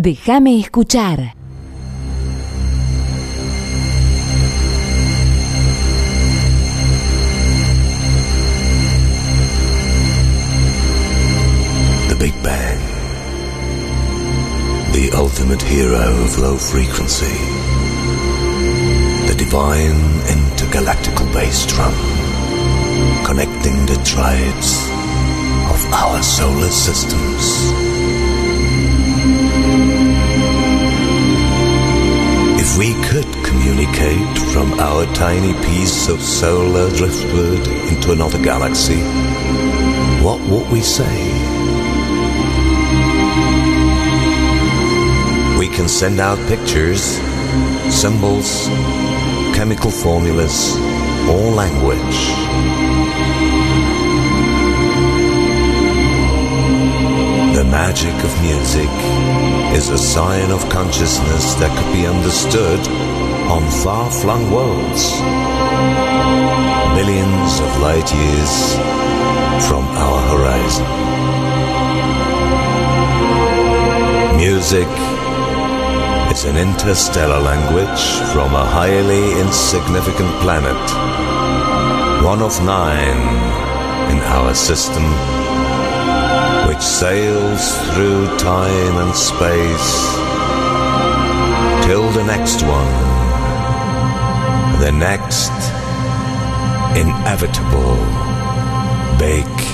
Déjame escuchar. The Big Bang. The ultimate hero of low frequency. The divine intergalactical bass drum. Connecting the tribes of our solar systems. We could communicate from our tiny piece of solar driftwood into another galaxy, what would we say? We can send out pictures, symbols, chemical formulas, or language. The magic of music is a sign of consciousness that could be understood on far flung worlds, millions of light years from our horizon. Music is an interstellar language from a highly insignificant planet, one of nine in our system sails through time and space till the next one, the next inevitable Big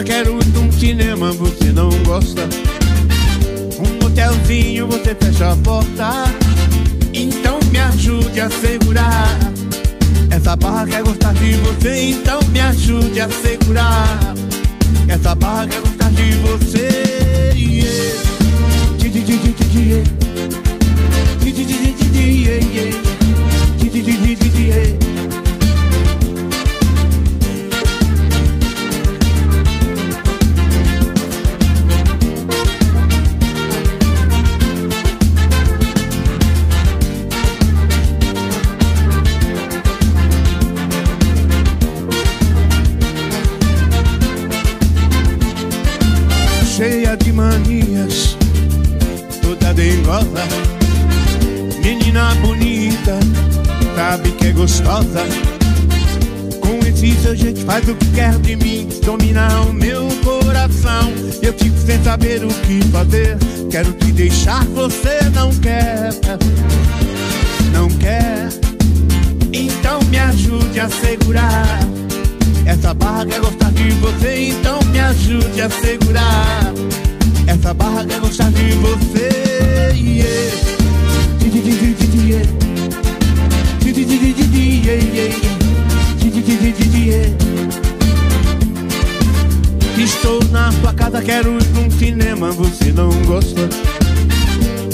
casa, quero ir num cinema, você não gosta. Um hotelzinho, você fecha a porta. Então me ajude a segurar. Essa barra quer gostar de você, então me ajude a segurar. Essa barra quer gostar de você. Yeah. Dengosa, menina bonita, sabe que é gostosa. Com esse seu jeito faz o que quer de mim, domina o meu coração. Eu fico sem saber o que fazer, quero te deixar, você não quer, não quer. Então me ajude a segurar. Essa barra quer gostar de você, então me ajude a segurar. Essa barra quer gostar de você. Estou na sua casa, quero ir num cinema, você não gosta.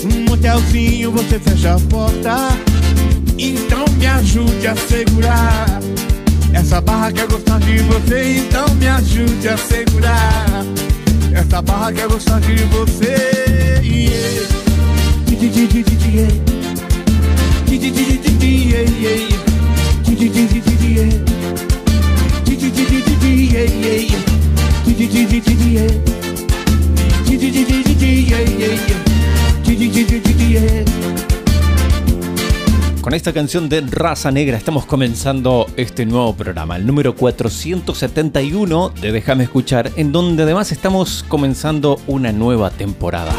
Um hotelzinho, você fecha a porta. Então me ajude a segurar. Essa barra quer gostar de você, então me ajude a segurar. Essa barra quer gostar de você. Con esta canción de Raza Negra estamos comenzando este nuevo programa, el número 471 de Déjame escuchar, en donde además estamos comenzando una nueva temporada.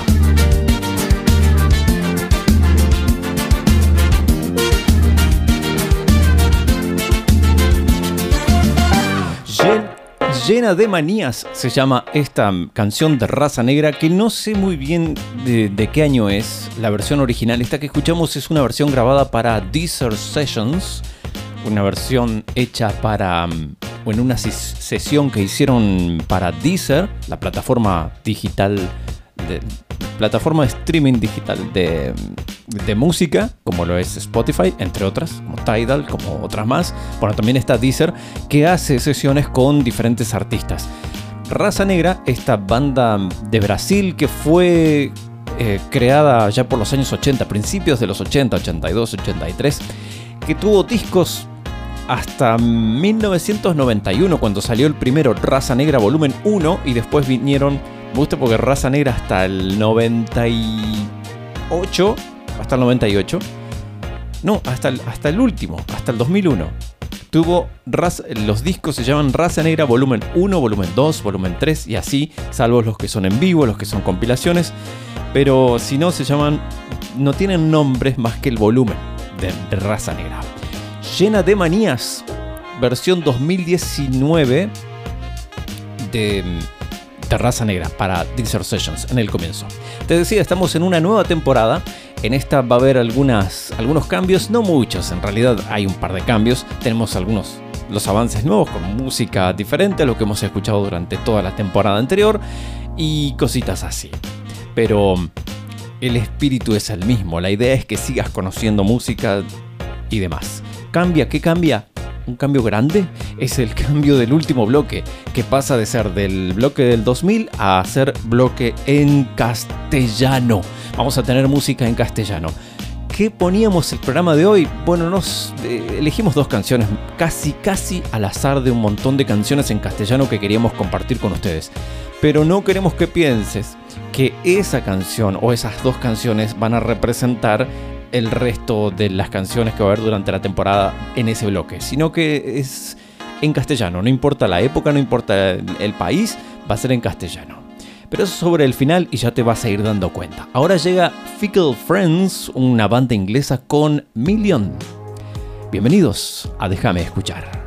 Llena de manías se llama esta canción de raza negra que no sé muy bien de, qué año es. La versión original, esta que escuchamos es una versión grabada para Deezer Sessions, una versión hecha para mm, en una sesión que hicieron para Deezer, la plataforma digital de, plataforma de streaming digital de, música, como lo es Spotify, entre otras, como Tidal, como otras más. Bueno, también está Deezer, que hace sesiones con diferentes artistas. Raza Negra, esta banda de Brasil que fue eh, creada ya por los años 80, principios de los 80, 82, 83, que tuvo discos hasta 1991 cuando salió el primero Raza Negra volumen 1 y después vinieron me gusta porque Raza Negra hasta el 98. Hasta el 98. No, hasta el, hasta el último, hasta el 2001. Tuvo los discos se llaman Raza Negra volumen 1, volumen 2, volumen 3 y así, salvo los que son en vivo, los que son compilaciones. Pero si no, se llaman, no tienen nombres más que el volumen de, de Raza Negra. Llena de manías, versión 2019 de Terraza Negra para Deezer Sessions en el comienzo. Te decía, estamos en una nueva temporada. En esta va a haber algunos cambios, no muchos, en realidad hay un par de cambios. Tenemos algunos los avances nuevos con música diferente a lo que hemos escuchado durante toda la temporada anterior y cositas así. Pero el espíritu es el mismo, la idea es que sigas conociendo música y demás. ¿Cambia? ¿Qué cambia? Un cambio grande es el cambio del último bloque, que pasa de ser del bloque del 2000 a ser bloque en castellano. Vamos a tener música en castellano. ¿Qué poníamos el programa de hoy? Bueno, nos eh, elegimos dos canciones, casi, casi al azar de un montón de canciones en castellano que queríamos compartir con ustedes. Pero no queremos que pienses que esa canción o esas dos canciones van a representar el resto de las canciones que va a haber durante la temporada en ese bloque, sino que es en castellano, no importa la época, no importa el país, va a ser en castellano. Pero eso sobre el final y ya te vas a ir dando cuenta. Ahora llega Fickle Friends, una banda inglesa con Million. Bienvenidos a Déjame escuchar.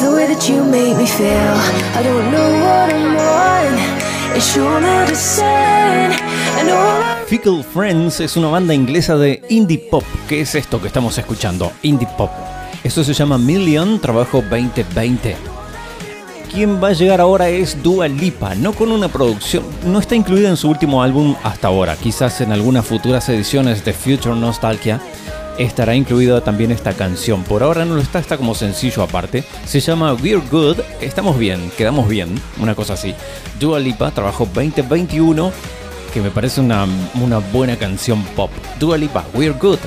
the way that you me feel. I don't know what it's your Fickle Friends es una banda inglesa de indie pop. ¿Qué es esto que estamos escuchando? Indie pop. Eso se llama Million, trabajo 2020. Quien va a llegar ahora es Dua Lipa, no con una producción, no está incluida en su último álbum hasta ahora, quizás en algunas futuras ediciones de Future Nostalgia estará incluida también esta canción. Por ahora no lo está, está como sencillo aparte. Se llama We're Good, estamos bien, quedamos bien, una cosa así. Dua Lipa, trabajo 2021, que me parece una, una buena canción pop. Dua Lipa, We're Good.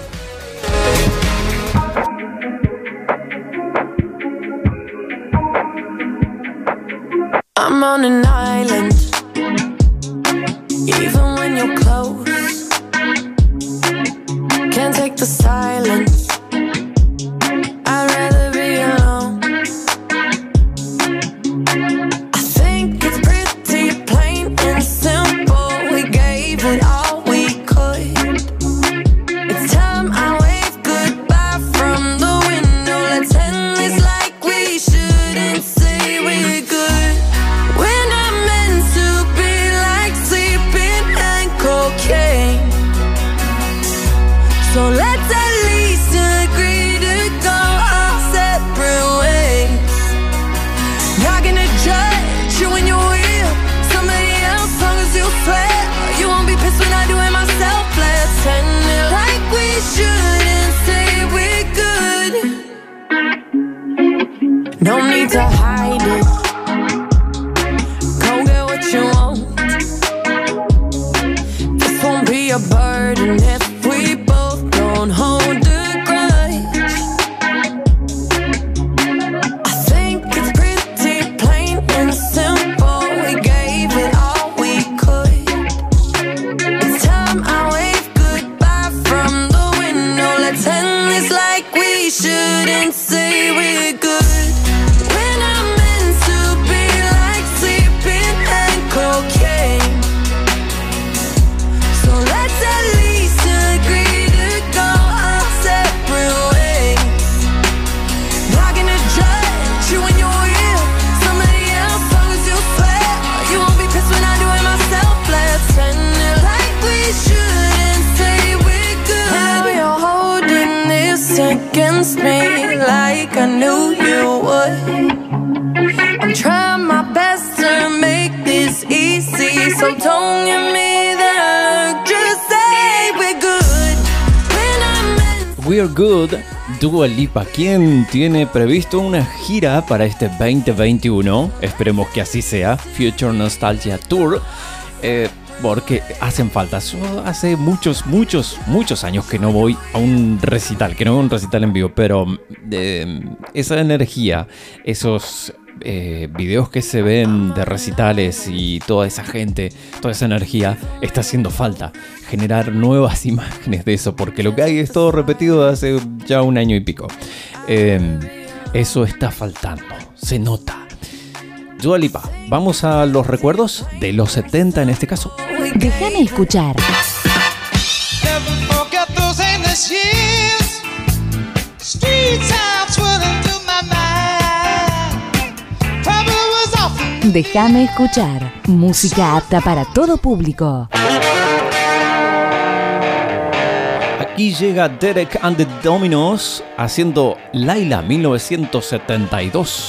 I'm on an island. We're Good, Dua Lipa, quien tiene previsto una gira para este 2021. Esperemos que así sea. Future Nostalgia Tour. eh, porque hacen falta. Hace muchos, muchos, muchos años que no voy a un recital, que no voy a un recital en vivo, pero eh, esa energía, esos eh, videos que se ven de recitales y toda esa gente, toda esa energía, está haciendo falta. Generar nuevas imágenes de eso, porque lo que hay es todo repetido de hace ya un año y pico. Eh, eso está faltando, se nota. Dua Lipa, vamos a los recuerdos de los 70 en este caso. Déjame escuchar. Never forget those endless years. Street sounds swirling Déjame escuchar. Música apta para todo público. Aquí llega Derek and the Dominos haciendo Laila 1972.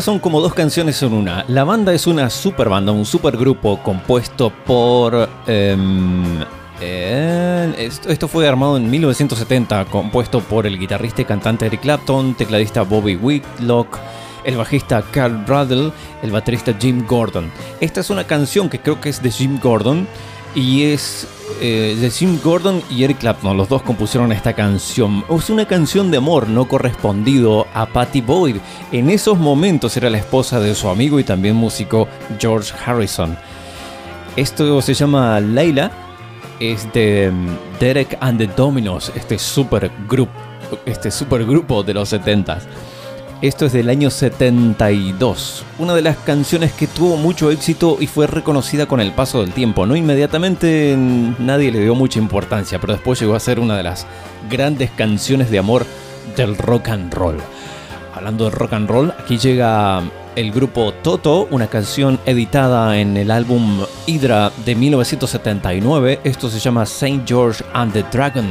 Son como dos canciones en una. La banda es una super banda, un super grupo compuesto por. em, esto, esto fue armado en 1970, compuesto por el guitarrista y cantante Eric Clapton, tecladista Bobby Whitlock, el bajista Carl Bradle, el baterista Jim Gordon. Esta es una canción que creo que es de Jim Gordon y es eh, de Jim Gordon y Eric Clapton. Los dos compusieron esta canción. Es una canción de amor no correspondido a Patty Boyd. En esos momentos era la esposa de su amigo y también músico George Harrison. Esto se llama Layla. Es de mm, Derek and the Dominos, este super grupo, este super grupo de los 70s. Esto es del año 72, una de las canciones que tuvo mucho éxito y fue reconocida con el paso del tiempo. No inmediatamente nadie le dio mucha importancia, pero después llegó a ser una de las grandes canciones de amor del rock and roll. Hablando de rock and roll, aquí llega el grupo Toto, una canción editada en el álbum Hydra de 1979. Esto se llama Saint George and the Dragon.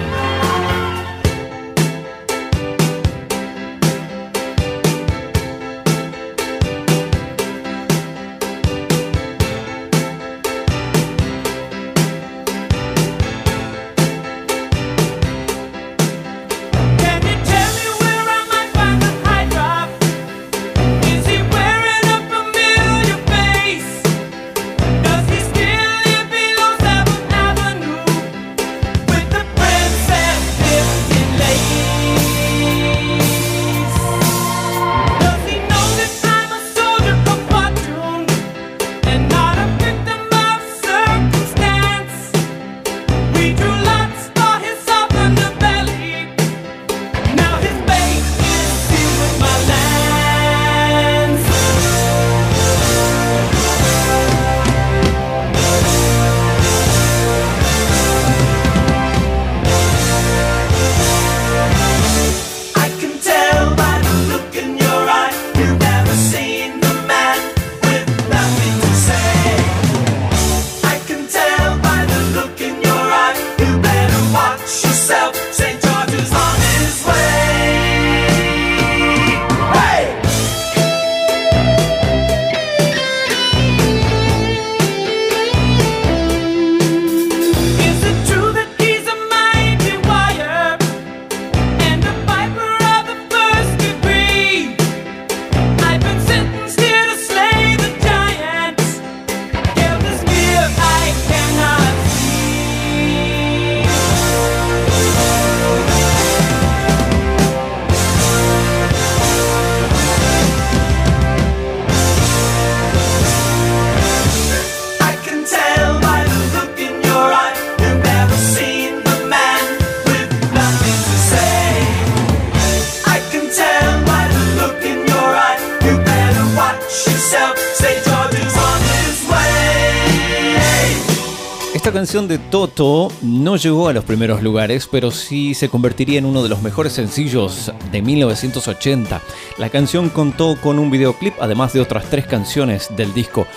Llegó a los primeros lugares, pero sí se convertiría en uno de los mejores sencillos de 1980. La canción contó con un videoclip, además de otras tres canciones del disco.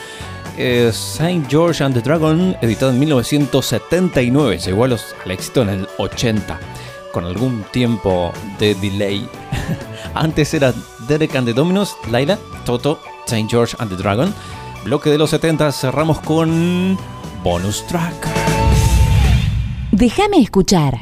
Eh, Saint George and the Dragon, editado en 1979, llegó a al éxito en el 80, con algún tiempo de delay. Antes era Derek and the Dominos, Laila, Toto, Saint George and the Dragon. Bloque de los 70 cerramos con bonus track. Déjame escuchar.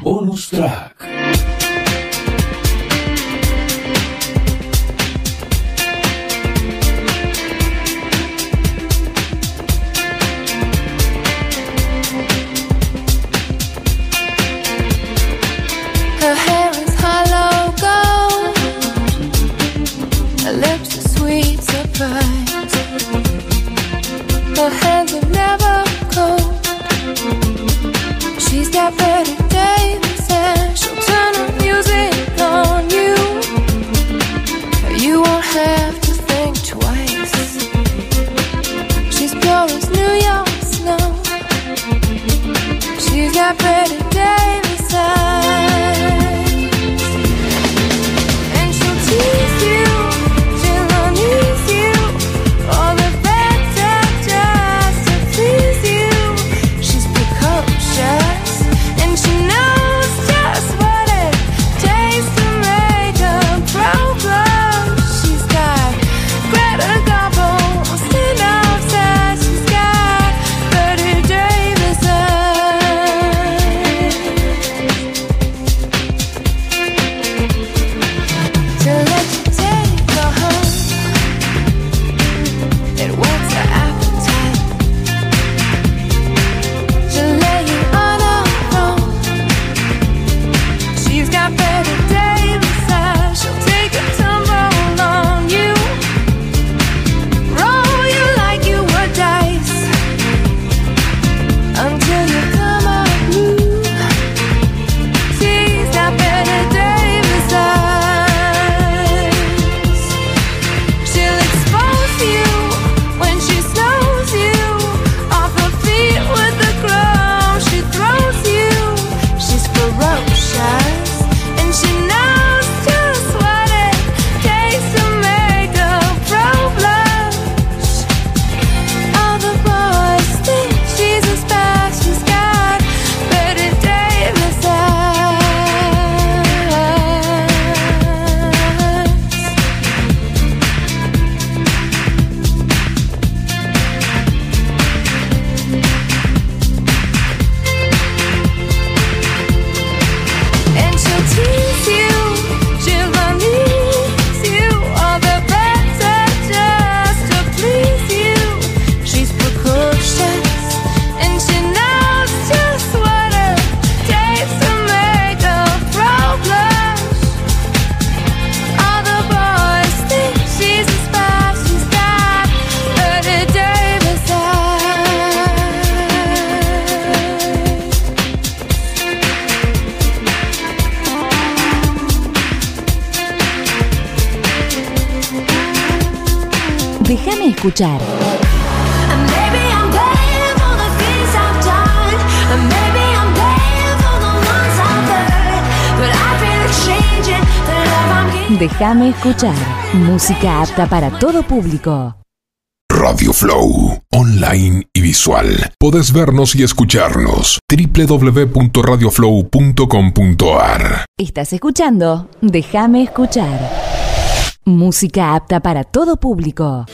Escuchar. Música apta para todo público. Radio Flow, online y visual. Podés vernos y escucharnos. www.radioflow.com.ar Estás escuchando Déjame escuchar. Música apta para todo público.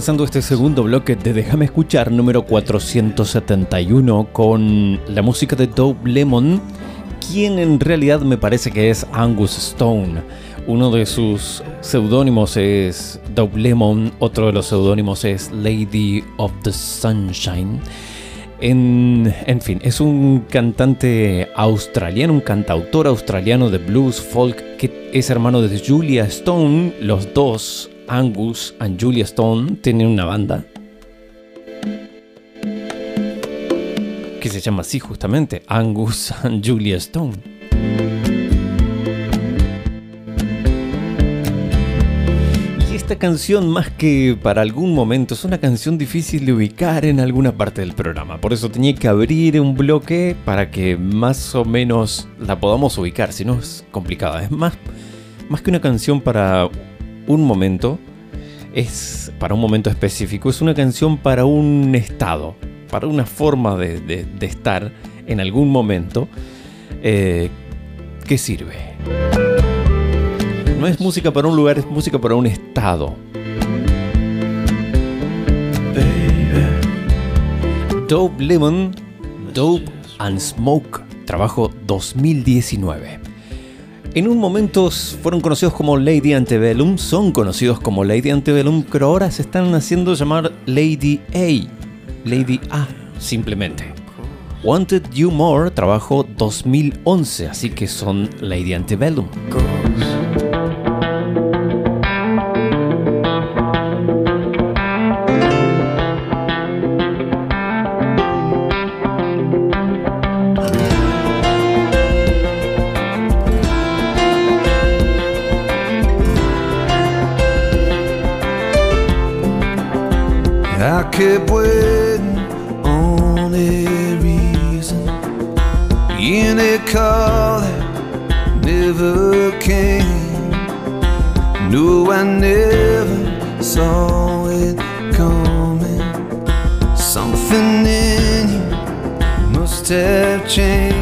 Comenzando este segundo bloque de Déjame escuchar número 471 con la música de Dope Lemon, quien en realidad me parece que es Angus Stone. Uno de sus seudónimos es Dope Lemon, otro de los seudónimos es Lady of the Sunshine. En, en fin, es un cantante australiano, un cantautor australiano de blues folk que es hermano de Julia Stone. Los dos, Angus y Julia Stone, tienen una banda que se llama así justamente, Angus and Julia Stone. Y esta canción, más que para algún momento, es una canción difícil de ubicar en alguna parte del programa. Por eso tenía que abrir un bloque para que más o menos la podamos ubicar, si no es complicada. Es más, más que una canción para un momento, es para un momento específico, es una canción para un estado, para una forma de, estar en algún momento eh, que sirve. No es música para un lugar, es música para un estado. Dope Lemon, Dope and Smoke, trabajo 2019. En un momento fueron conocidos como Lady Antebellum, son conocidos como Lady Antebellum, pero ahora se están haciendo llamar Lady A, Lady A, simplemente. Wanted You More, trabajo 2011, así que son Lady Antebellum. I never saw it coming. Something in you must have changed.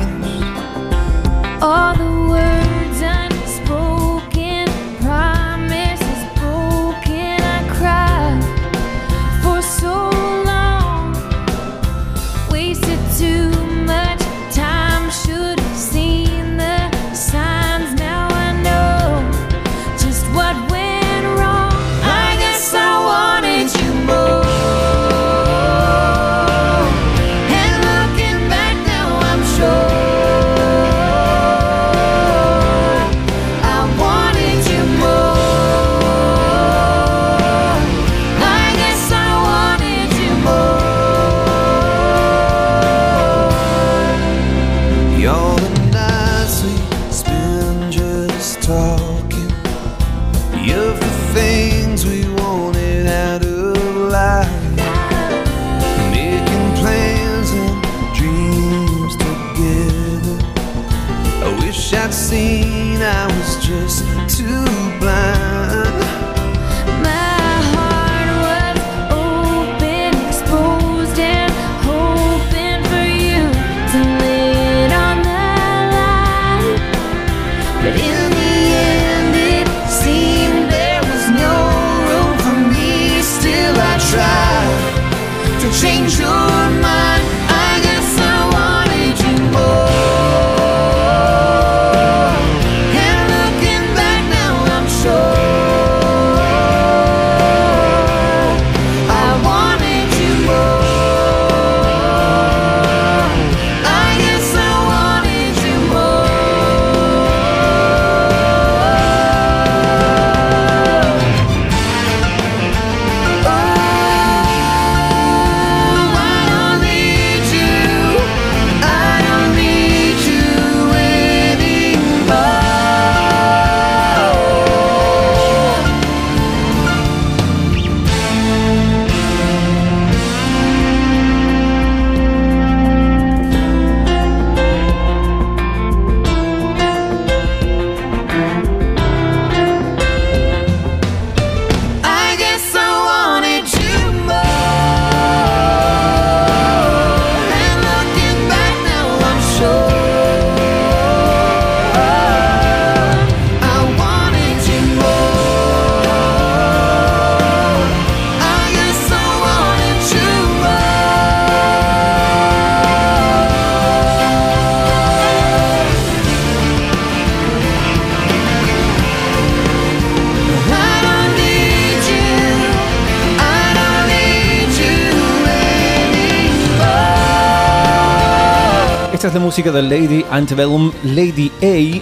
La música de Lady Antebellum, Lady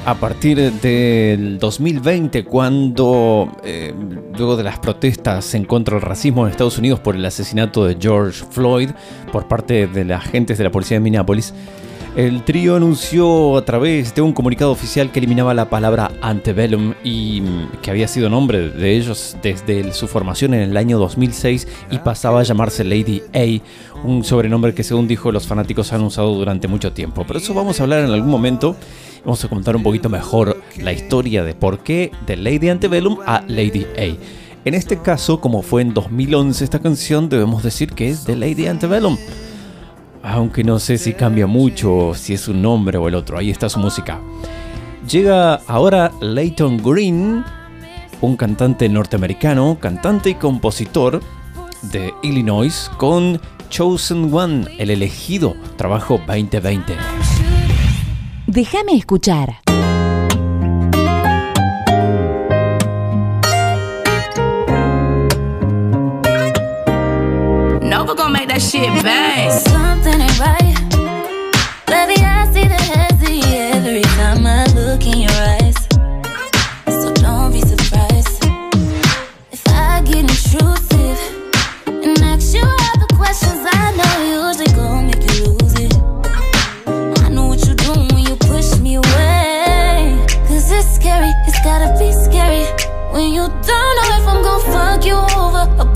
A, a partir del 2020, cuando, eh, luego de las protestas en contra del racismo en Estados Unidos por el asesinato de George Floyd por parte de las agentes de la policía de Minneapolis, el trío anunció a través de un comunicado oficial que eliminaba la palabra antebellum y mm, que había sido nombre de ellos desde su formación en el año 2006 y pasaba a llamarse Lady A, un sobrenombre que según dijo los fanáticos han usado durante mucho tiempo. Pero eso vamos a hablar en algún momento. Vamos a contar un poquito mejor la historia de por qué de Lady Antebellum a Lady A. En este caso, como fue en 2011 esta canción, debemos decir que es de Lady Antebellum. Aunque no sé si cambia mucho, si es un nombre o el otro. Ahí está su música. Llega ahora Leighton Green, un cantante norteamericano, cantante y compositor de Illinois, con Chosen One, el elegido, trabajo 2020. Déjame escuchar. Nova gonna make that shit bang. Something ain't right. Baby, I see the hezzy every time I look in your eyes. So don't be surprised if I get intrusive and ask you all the questions I know usually gon' make you lose it. I know what you do when you push me away. Cause it's scary, it's gotta be scary. When you don't know if I'm gon' fuck you over or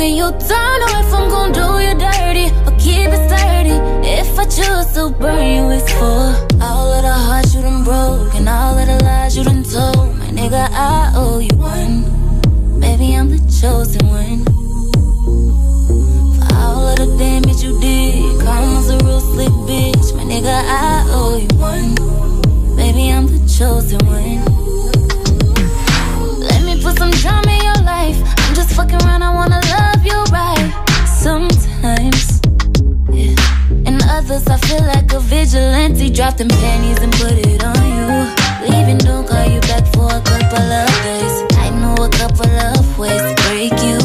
When you don't know if I'm gon' do you dirty or keep it sturdy. If I choose to burn you, it's for all of the hearts you done broke and all of the lies you done told. My nigga, I owe you one. Maybe I'm the chosen one. For all of the damage you did, karma's a real slick bitch. My nigga, I owe you one. Maybe I'm the chosen one. Let me put some drama in your life. Around, I wanna love you right. Sometimes. And others, I feel like a vigilante. And put it on you. Leaving, don't call you back for a couple of days. I know a couple of ways to break you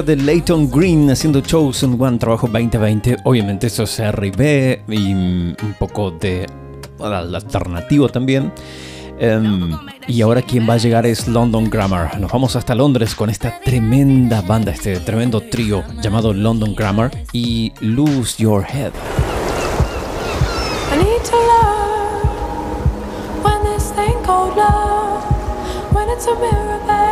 de Leighton Green haciendo Chosen One, trabajo 2020. Obviamente eso es R&B y un poco de al- alternativo también. Em, y ahora quien va a llegar es London Grammar. Nos vamos hasta Londres con esta tremenda banda, este tremendo trío llamado London Grammar y Lose Your Head. It's a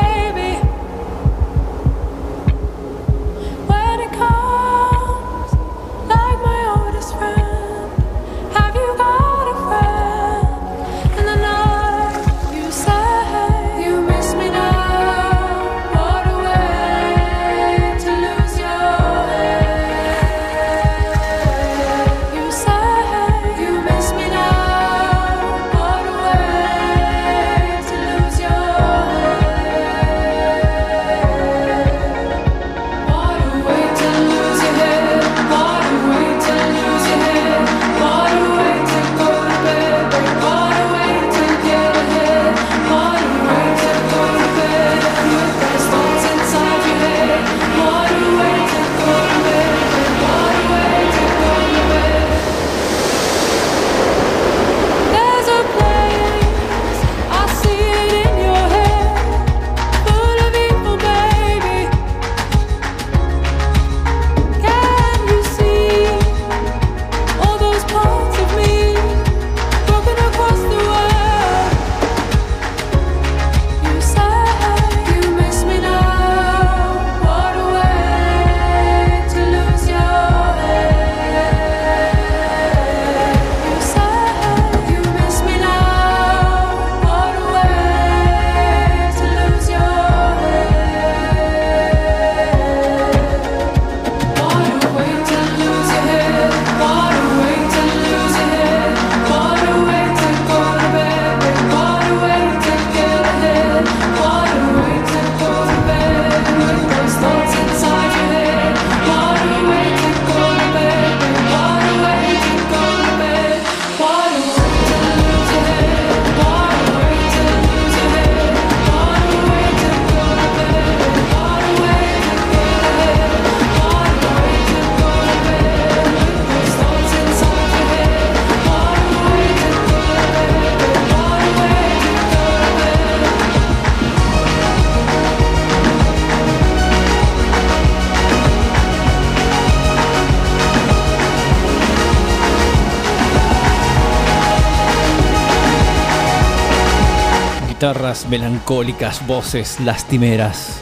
Melancólicas, voces lastimeras.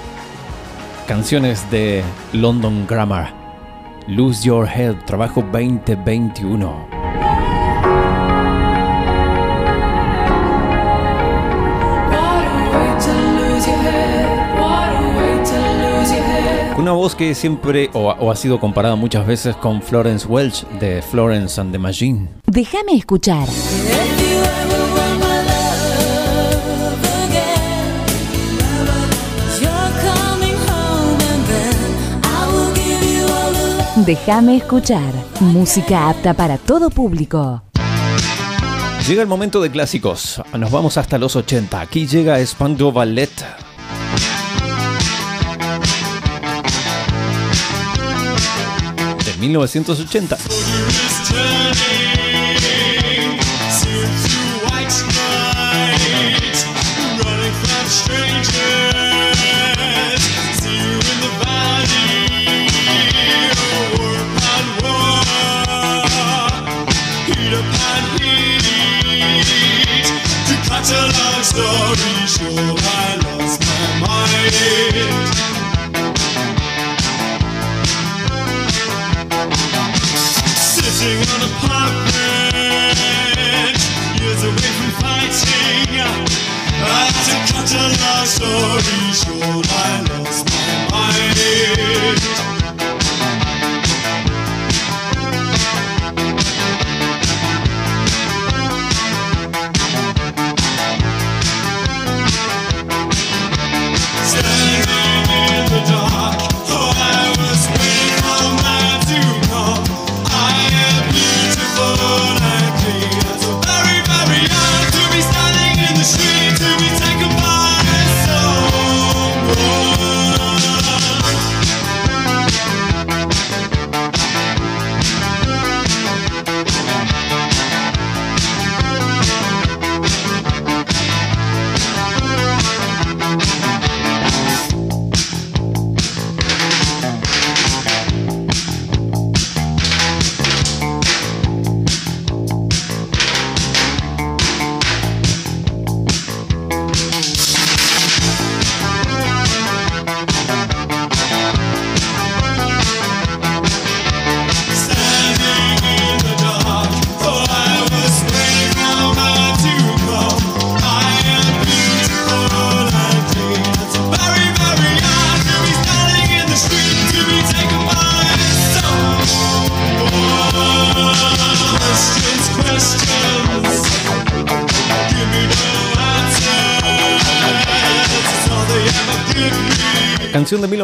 Canciones de London Grammar. Lose Your Head, trabajo 2021. Una voz que siempre o ha sido comparada muchas veces con Florence Welch de Florence and the Machine. Déjame escuchar. Déjame escuchar. Música apta para todo público. Llega el momento de clásicos. Nos vamos hasta los 80. Aquí llega Spandau Ballet. De 1980. Long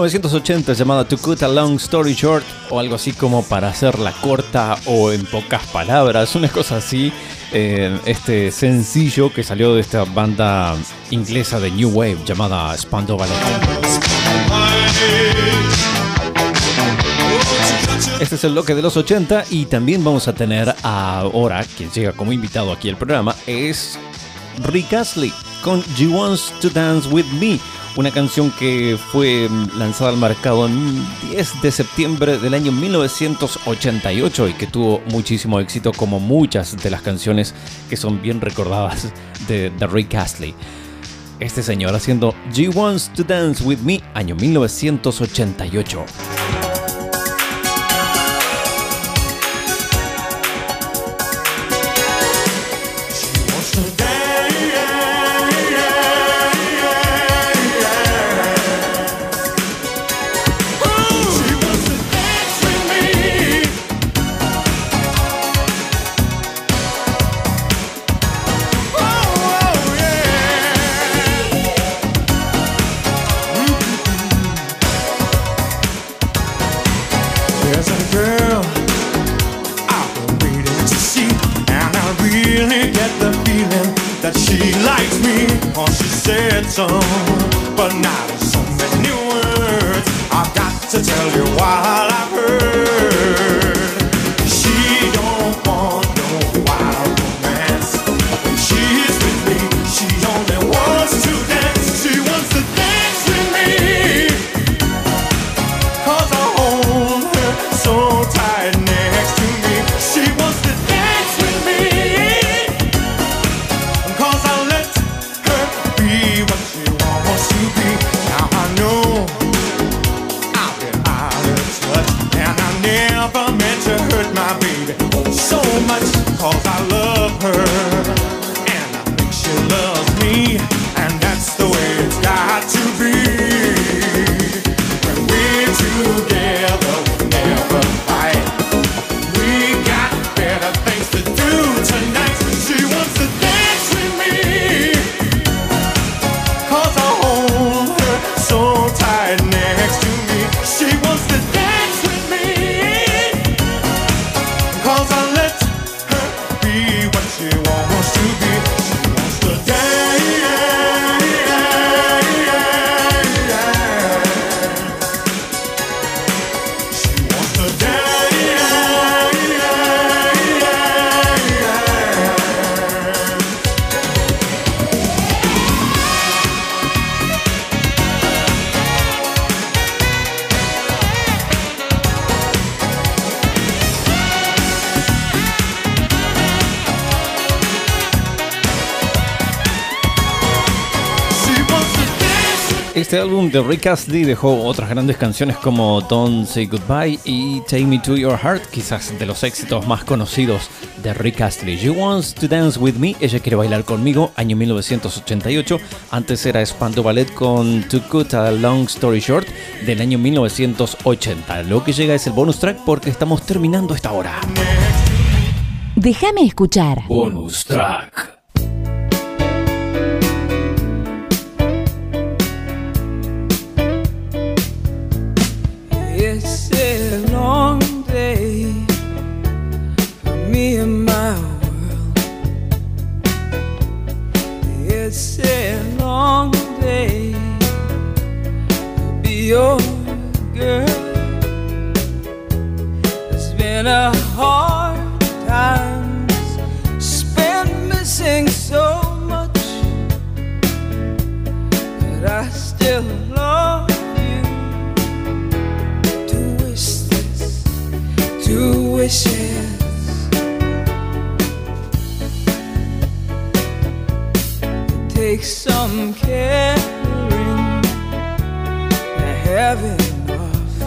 1980 llamada To Cut a Long Story Short o algo así como para hacerla corta o en pocas palabras, una cosa así. eh, este sencillo que salió de esta banda inglesa de New Wave llamada Spandau Ballet. Este es el bloque de los 80 y también vamos a tener ahora, quien llega como invitado aquí al programa, es Rick Astley con She Wants to Dance With Me, una canción que fue mm, lanzada al mercado en 10 de septiembre del año 1988 y que tuvo muchísimo éxito como muchas de las canciones que son bien recordadas de, de Rick Astley. Este señor haciendo She Wants to Dance With Me, año 1988. de Rick Astley dejó otras grandes canciones como Don't Say Goodbye y Take Me to Your Heart, quizás de los éxitos más conocidos de Rick Astley. She Wants to Dance with Me, ella quiere bailar conmigo, año 1988. Antes era Espanto Ballet con To Cut a Long Story Short del año 1980. Lo que llega es el bonus track porque estamos terminando esta hora. Déjame escuchar. Bonus track. takes some caring to have enough.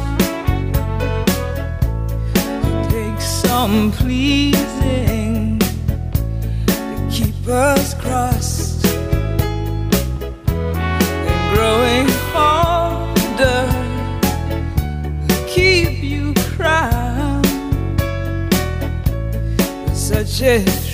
It takes some pleasing to keep us crossed and growing harder to keep you crowned. Such as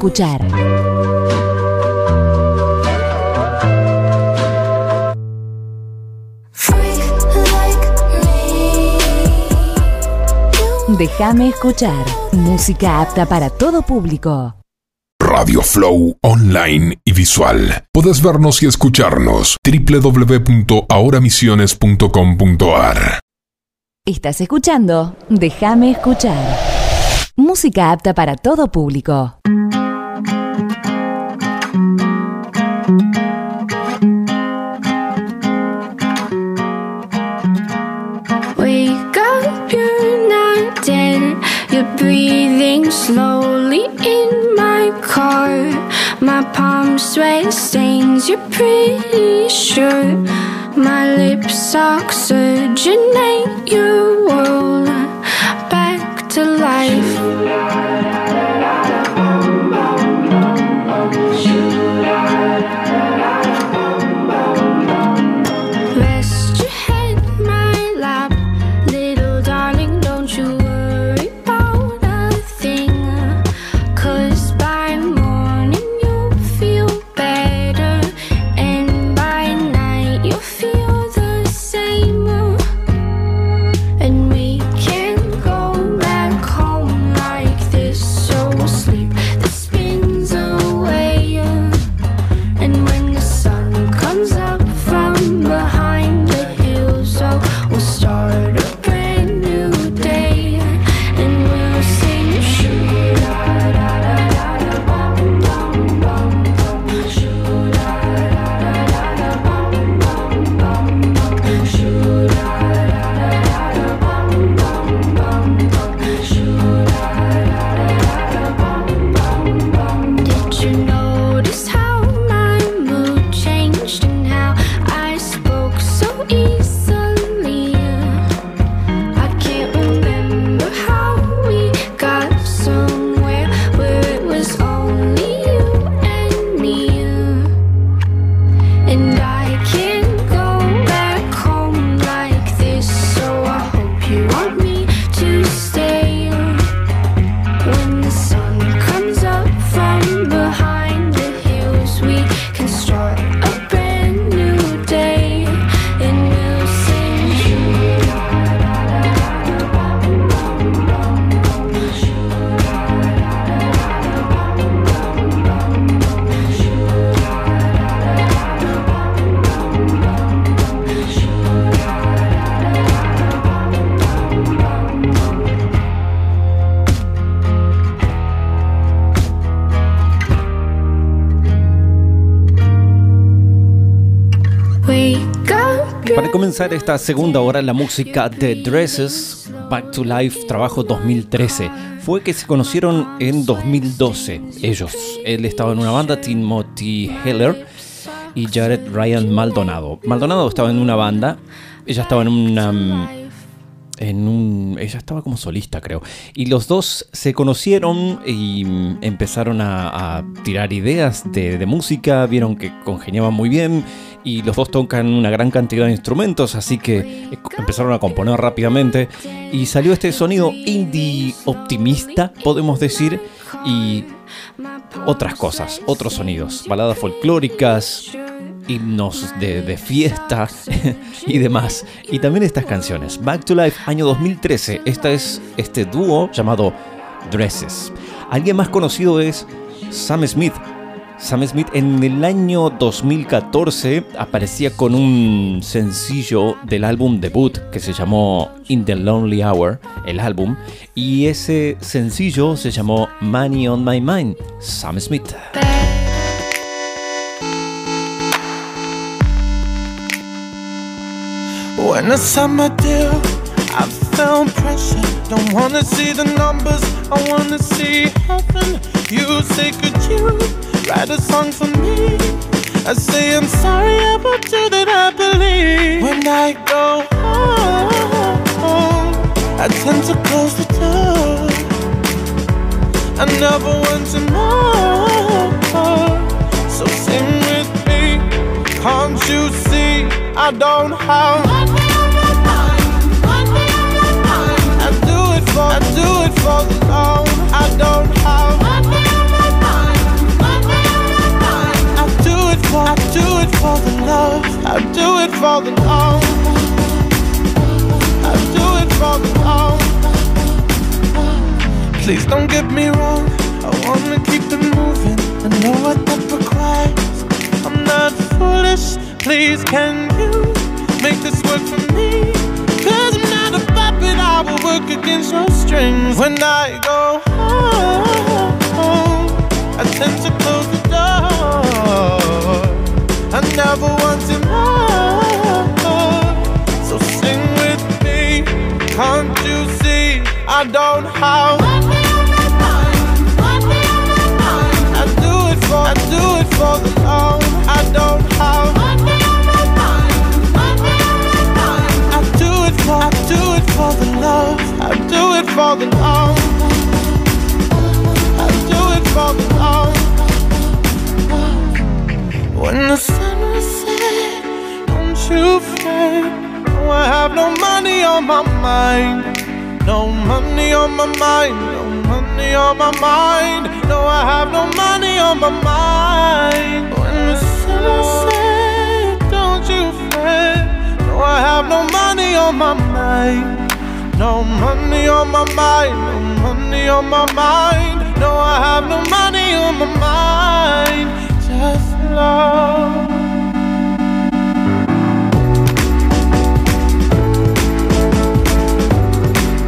escuchar. Déjame escuchar. Música apta para todo público. Radio Flow online y visual. Puedes vernos y escucharnos www.ahoramisiones.com.ar. Estás escuchando Déjame escuchar. Música apta para todo público. Breathing slowly in my car. My palm sweat stains, you're pretty sure. My lips oxygenate your comenzar esta segunda hora, la música de Dresses, Back to Life, trabajo 2013. Fue que se conocieron en 2012, ellos. Él estaba en una banda, Timothy Heller y Jared Ryan Maldonado. Maldonado estaba en una banda, ella estaba en una... mm, En un, ella estaba como solista, creo. Y los dos se conocieron y mm, empezaron a, tirar ideas de, de música, vieron que congeniaban muy bien y los dos tocan una gran cantidad de instrumentos, así que empezaron a componer rápidamente y salió este sonido indie optimista, podemos decir, y otras cosas, otros sonidos, baladas folclóricas, himnos de, de fiesta y demás. Y también estas canciones. Back to Life, año 2013. Esta es este dúo llamado Dresses. Alguien más conocido es Sam Smith. Sam Smith en el año 2014 aparecía con un sencillo del álbum debut que se llamó In the Lonely Hour, el álbum, y ese sencillo se llamó Money on My Mind, Sam Smith. When I pressure. Write a song for me. I say I'm sorry about you that I believe. When I go home, I tend to close the door. I never want to know. So sing with me. Can't you see? I don't have. I do it for, I do it for the love I don't have. for the love. I do it for the love. I do it for the love. Please don't get me wrong. I wanna keep it moving. I know what that requires. I'm not foolish. Please, can you make this work for me? Cause I'm not a puppet. I will work against your strings. When I go home, I tend to close the door. I never want to more. So sing with me. Can't you see? I don't have. I do it for, I do it for the love. I don't have. I do it for, I do it for the love. I do it for the love. I do it for the love. When the sun will set, don't you fret. No, I have no money on my mind. No money on my mind. No money on my mind. No, I have no money on my mind. When the sun will set, don't you fret. No, I have no money on my mind. No money on my mind. No money on my mind. No, I have no money on my mind. Just.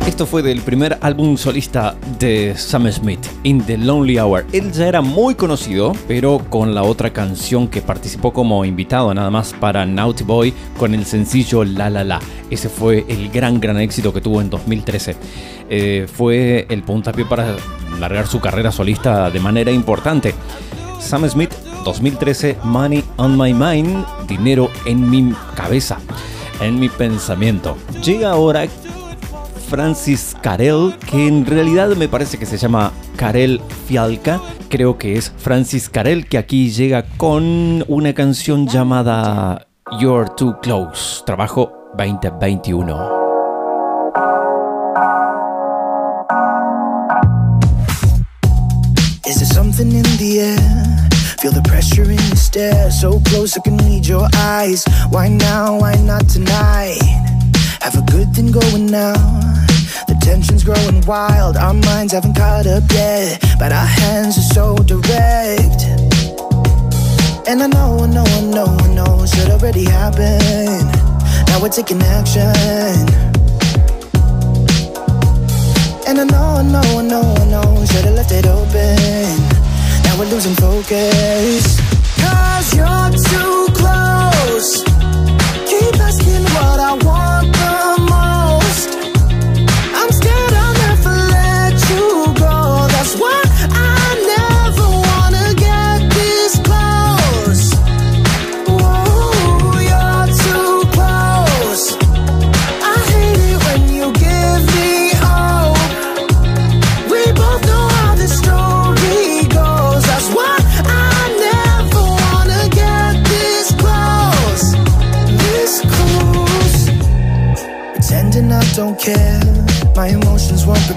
Esto fue del primer álbum solista de Sam Smith, In the Lonely Hour. Él ya era muy conocido, pero con la otra canción que participó como invitado nada más para Naughty Boy con el sencillo La La La. Ese fue el gran, gran éxito que tuvo en 2013. Eh, fue el puntapié para largar su carrera solista de manera importante. Sam Smith, 2013, Money on My Mind, dinero en mi cabeza, en mi pensamiento. Llega ahora Francis Carell, que en realidad me parece que se llama Karel Fialka. Creo que es Francis Carell, que aquí llega con una canción llamada You're Too Close, trabajo 2021. Is there something in the? Feel the pressure in your stare. So close I can read your eyes. Why now? Why not tonight? Have a good thing going now. The tension's growing wild. Our minds haven't caught up yet. But our hands are so direct. And I know, I know, I know, I know. Should already happen. Now we're taking action. And I know, I know, I know, I know Should've left it open Now we're losing focus. Cause you're too close. Keep asking what I want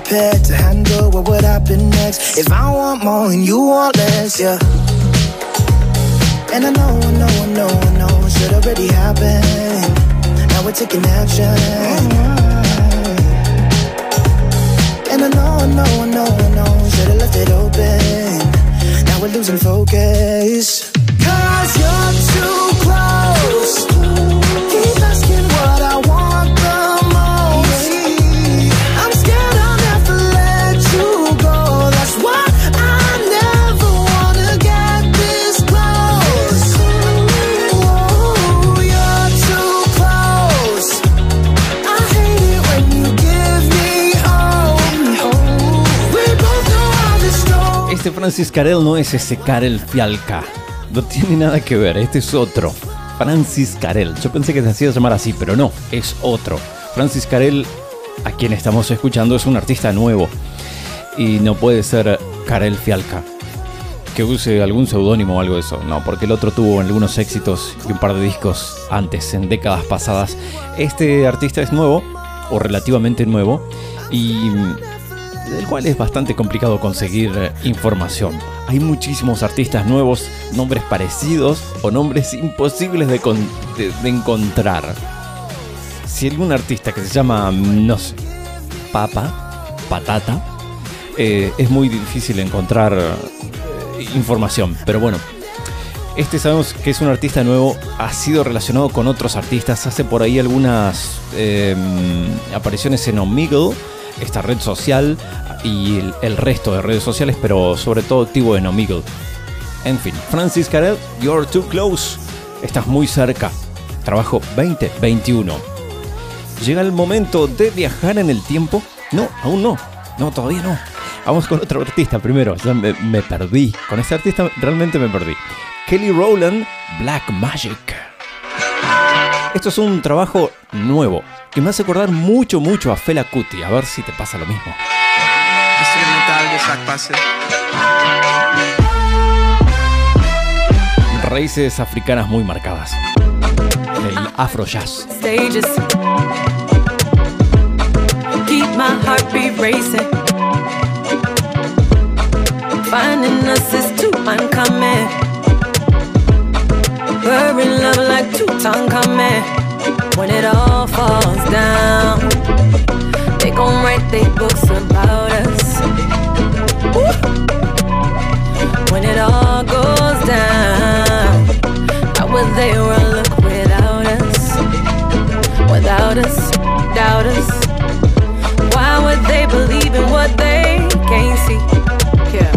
prepared to handle what would happen next. If I want more and you want less, yeah. And I know, I know, I know, I know, it should already happen. Now we're taking action. And I know, I know, I know, I know Should've left it open Now we're losing focus Este Francis Carell no es ese Karel Fialka. No tiene nada que ver, este es otro. Francis Carell. Yo pensé que se hacía llamar así, pero no, es otro. Francis Carell, a quien estamos escuchando, es un artista nuevo. Y no puede ser Karel Fialka. Que use algún seudónimo o algo de eso. No, porque el otro tuvo algunos éxitos y un par de discos antes, en décadas pasadas. Este artista es nuevo, o relativamente nuevo, y del cual es bastante complicado conseguir eh, información. Hay muchísimos artistas nuevos, nombres parecidos o nombres imposibles de, con- de- encontrar. Si algún artista que se llama, no sé, Papa, Patata, eh, es muy difícil encontrar eh, información. Pero bueno, este sabemos que es un artista nuevo, ha sido relacionado con otros artistas, hace por ahí algunas eh, apariciones en Omegle, esta red social, y el, resto de redes sociales, pero sobre todo activo en Omegle. En fin, Francis Carell, You're Too Close, estás muy cerca. Trabajo 2021. Llega el momento de viajar en el tiempo. No, aún no. No, todavía no. Vamos con otro artista primero. Ya me, me perdí. Con este artista realmente me perdí. Kelly Rowland, Black Magic. Esto es un trabajo nuevo que me hace acordar mucho, mucho a Fela Kuti. A ver si te pasa lo mismo. Instrumental de Zach Passer. Raíces africanas muy marcadas. El afro jazz. stages. Keep my heartbeat racing. Finding us is too uncommon. We're in love like Tutankhamen. When it all falls down, they gon' write their books about us. Woo! When it all goes down, how would they run look without us? Without us, doubt us. Why would they believe in what they can't see? Yeah.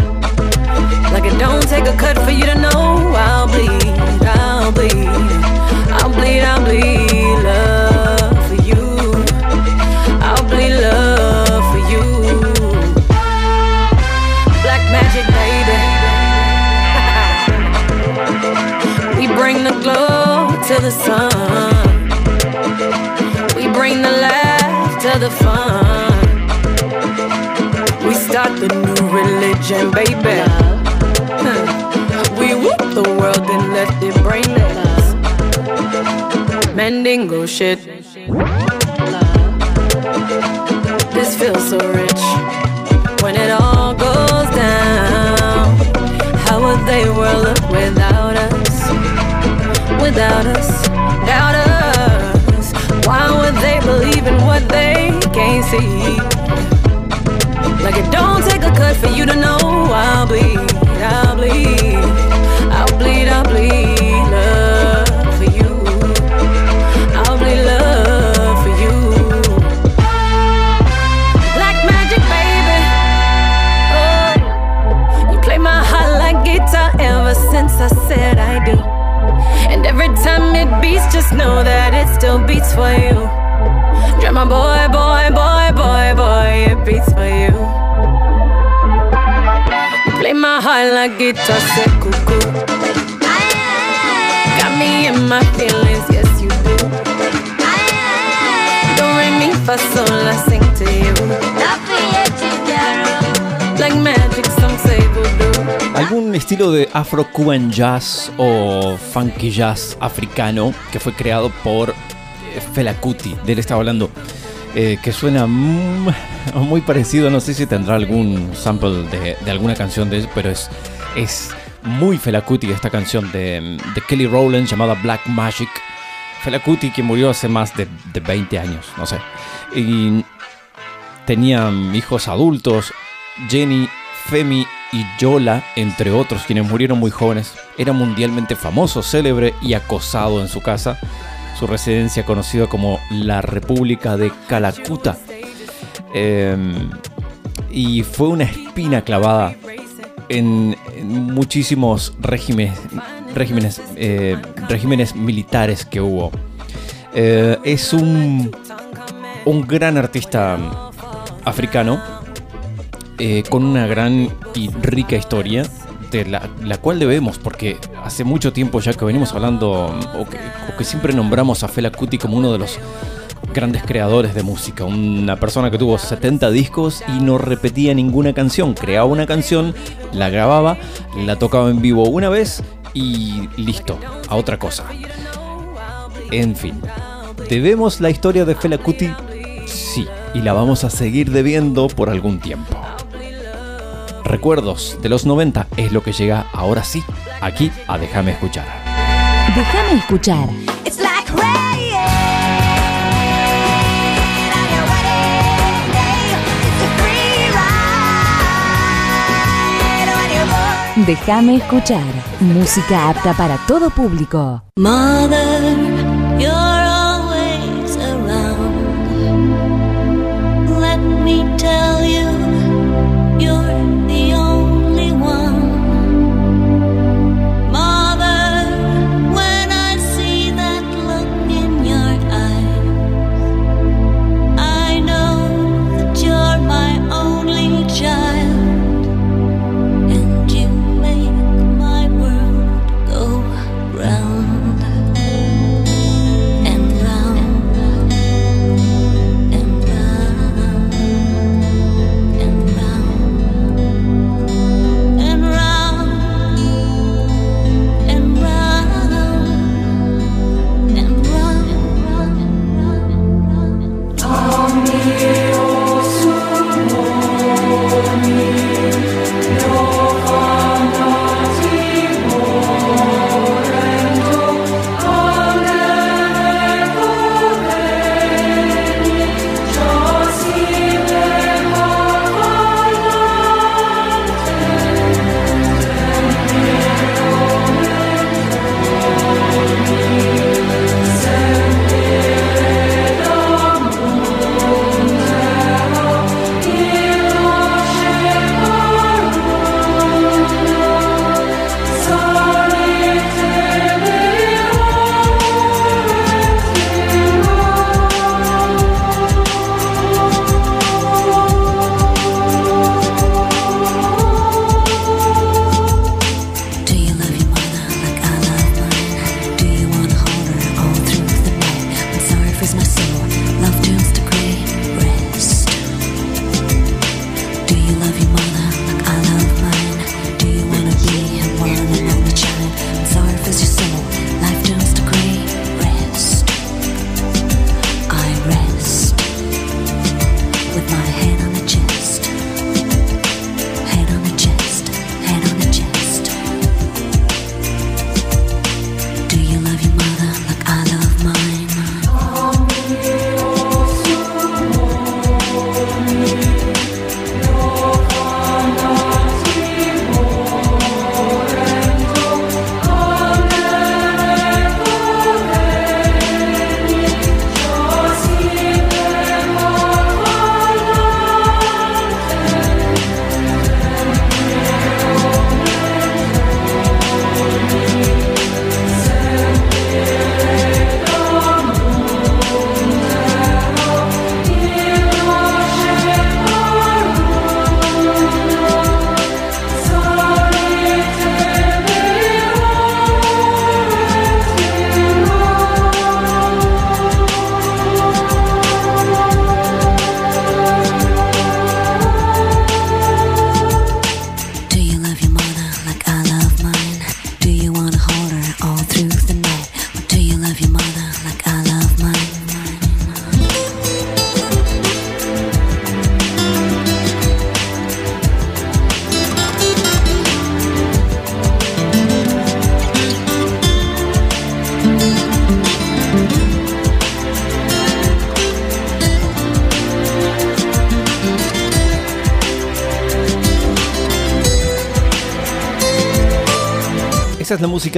Like it don't take a cut for you to know I'll bleed, I'll bleed love for you. I'll bleed love for you. Black magic, baby. we bring the glow to the sun. We bring the laugh to the fun. We start the new religion, baby. The world and left it brainless. Mandingo shit. This feels so rich when it all goes down. How would they world look without us? Without us, without us. Why would they believe in what they can't see? Like it don't take a cut for you to know I'll bleed, I'll bleed, just know that it still beats for you. Drama boy, boy, boy, boy, boy, it beats for you. Play my heart like guitar, say cuckoo. Got me in my feelings, yes you do. Don't re me for soul, I sing to you. ¿Algún estilo de afro-cuban jazz o funky jazz africano que fue creado por eh, Fela Kuti? De él estaba hablando. eh, que suena mm, muy parecido. No sé si tendrá algún sample de, alguna canción de él, pero es, es muy Fela Kuti esta canción de, de Kelly Rowland llamada Black Magic. Fela Kuti que murió hace más de, de 20 años, no sé. Y tenían hijos adultos, Jenny, Femi y Yola, entre otros, quienes murieron muy jóvenes. Era mundialmente famoso, célebre y acosado en su casa, su residencia conocida como la República de Calacuta. Eh, y fue una espina clavada en, muchísimos eh, regímenes militares que hubo. Eh, es un, un gran artista africano eh, con una gran y rica historia de la, cual debemos, porque hace mucho tiempo ya que venimos hablando o que, siempre nombramos a Fela Kuti como uno de los grandes creadores de música, una persona que tuvo 70 discos y no repetía ninguna canción, creaba una canción, la grababa, la tocaba en vivo una vez y listo, a otra cosa. En fin, ¿debemos la historia de Fela Kuti? Sí, y la vamos a seguir debiendo por algún tiempo recuerdos de los 90 es lo que llega ahora sí, aquí a Déjame escuchar. Déjame escuchar. Déjame escuchar. Música apta para todo público. Mother.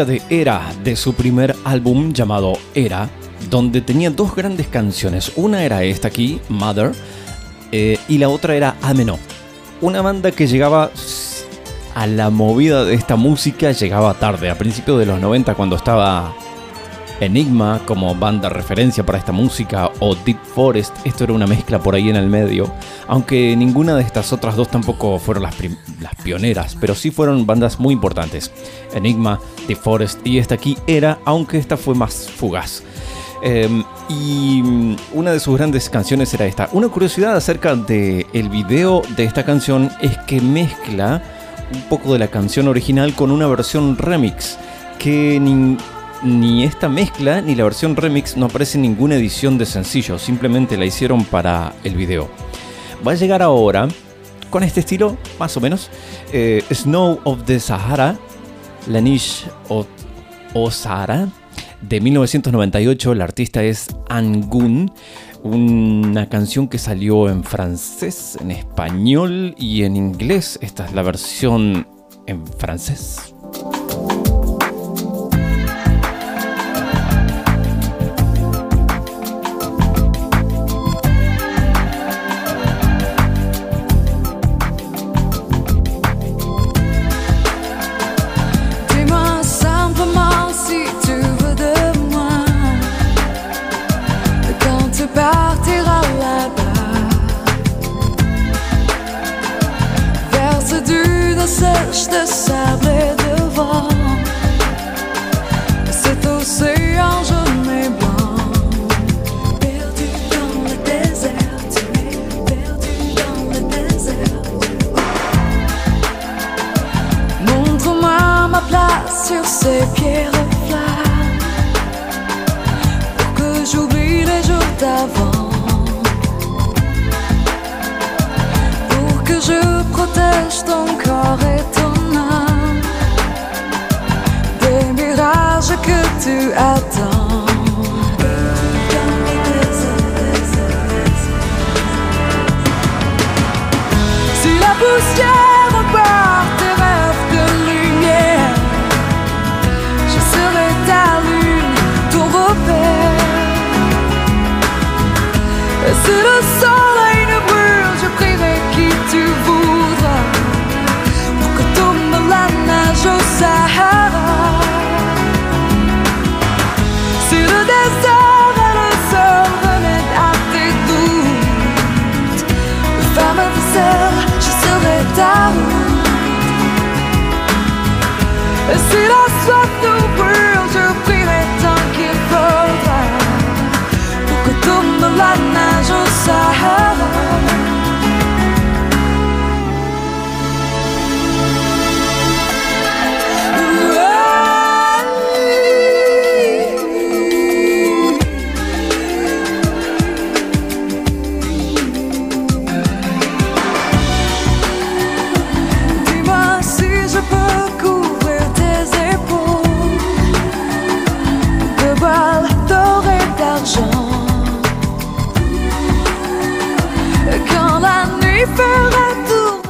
De Era, de su primer álbum llamado Era, donde tenía dos grandes canciones. Una era esta aquí, Mother, eh, y la otra era Ameno. Una banda que llegaba a la movida de esta música, llegaba tarde, a principios de los 90 cuando estaba Enigma como banda referencia para esta música o Deep Forest, esto era una mezcla por ahí en el medio, aunque ninguna de estas otras dos tampoco fueron las pioneras, pero sí fueron bandas muy importantes. Enigma, Deep Forest y esta aquí era, aunque esta fue más fugaz. Eh, y mm, una de sus grandes canciones era esta. Una curiosidad acerca del el video de esta canción es que mezcla un poco de la canción original con una versión remix que ni, ni esta mezcla ni la versión remix no aparece en ninguna edición de sencillo, simplemente la hicieron para el video. Va a llegar ahora con este estilo, más o menos. Eh, Snow of the Sahara, La Niche o, Sahara, de 1998. El artista es Angun una canción que salió en francés, en español y en inglés. Esta es la versión en francés. swept away.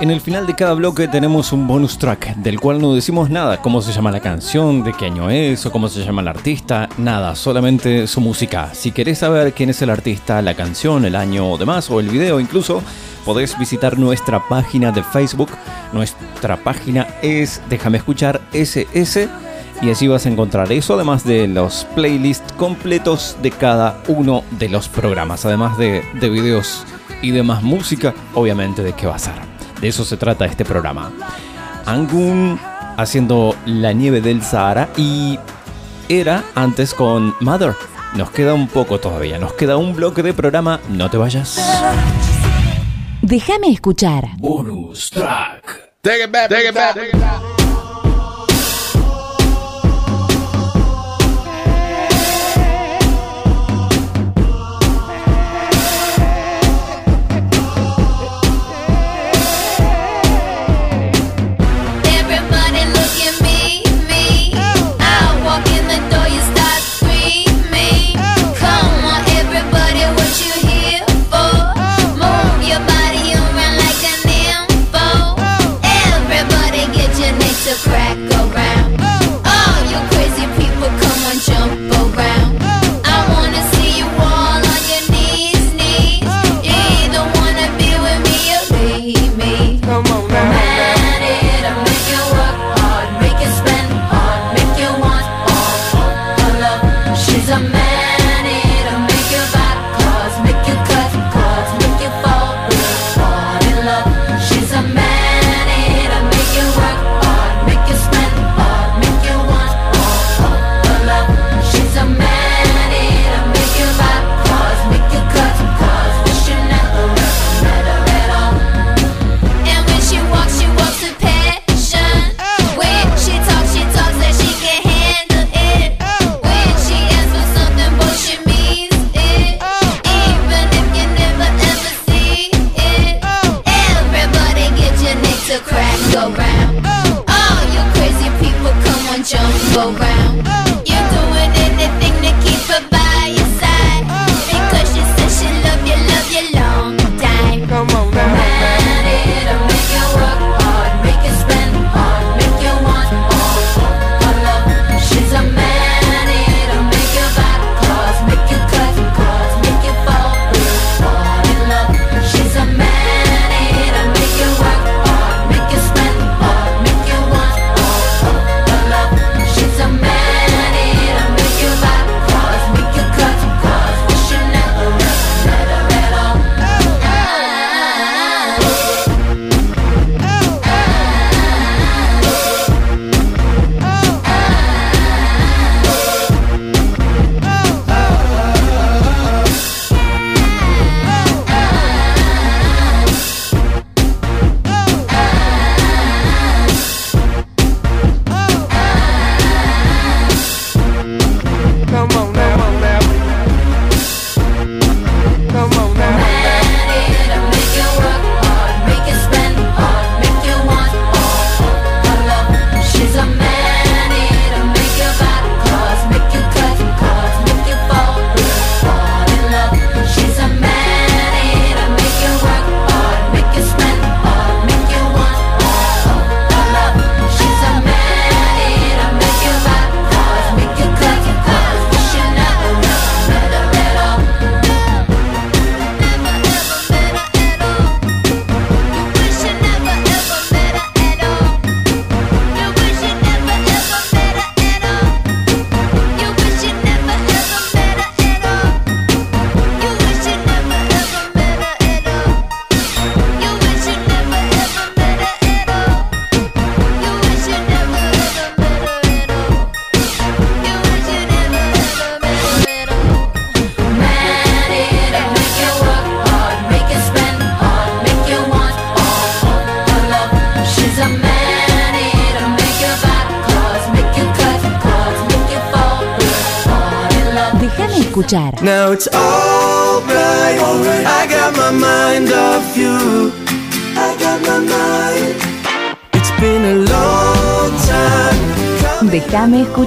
En el final de cada bloque tenemos un bonus track, del cual no decimos nada, cómo se llama la canción, de qué año es o cómo se llama el artista, nada, solamente su música. Si querés saber quién es el artista, la canción, el año o demás, o el video incluso, podés visitar nuestra página de Facebook. Nuestra página es Déjame Escuchar SS y allí vas a encontrar eso, además de los playlists completos de cada uno de los programas, además de, de videos y demás música, obviamente de qué va a ser. De eso se trata este programa. Angun haciendo La nieve del Sahara y era antes con Mother. Nos queda un poco todavía, nos queda un bloque de programa, no te vayas. Déjame escuchar. Bonus track. Take it back, take it back, take it back.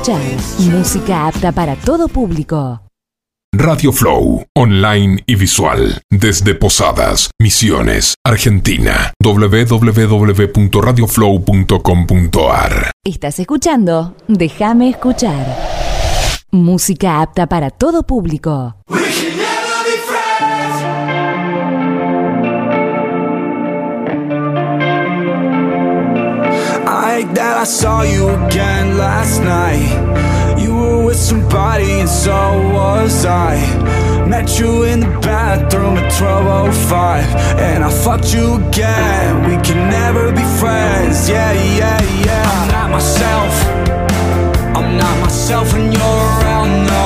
Escuchar. Música apta para todo público. Radio Flow, online y visual, desde Posadas, Misiones, Argentina. www.radioflow.com.ar Estás escuchando Déjame escuchar. Música apta para todo público. That I saw you again last night. You were with somebody and so was I. Met you in the bathroom at 12:05, and I fucked you again. We can never be friends. Yeah, yeah, yeah. I'm not myself. I'm not myself when you're around. No,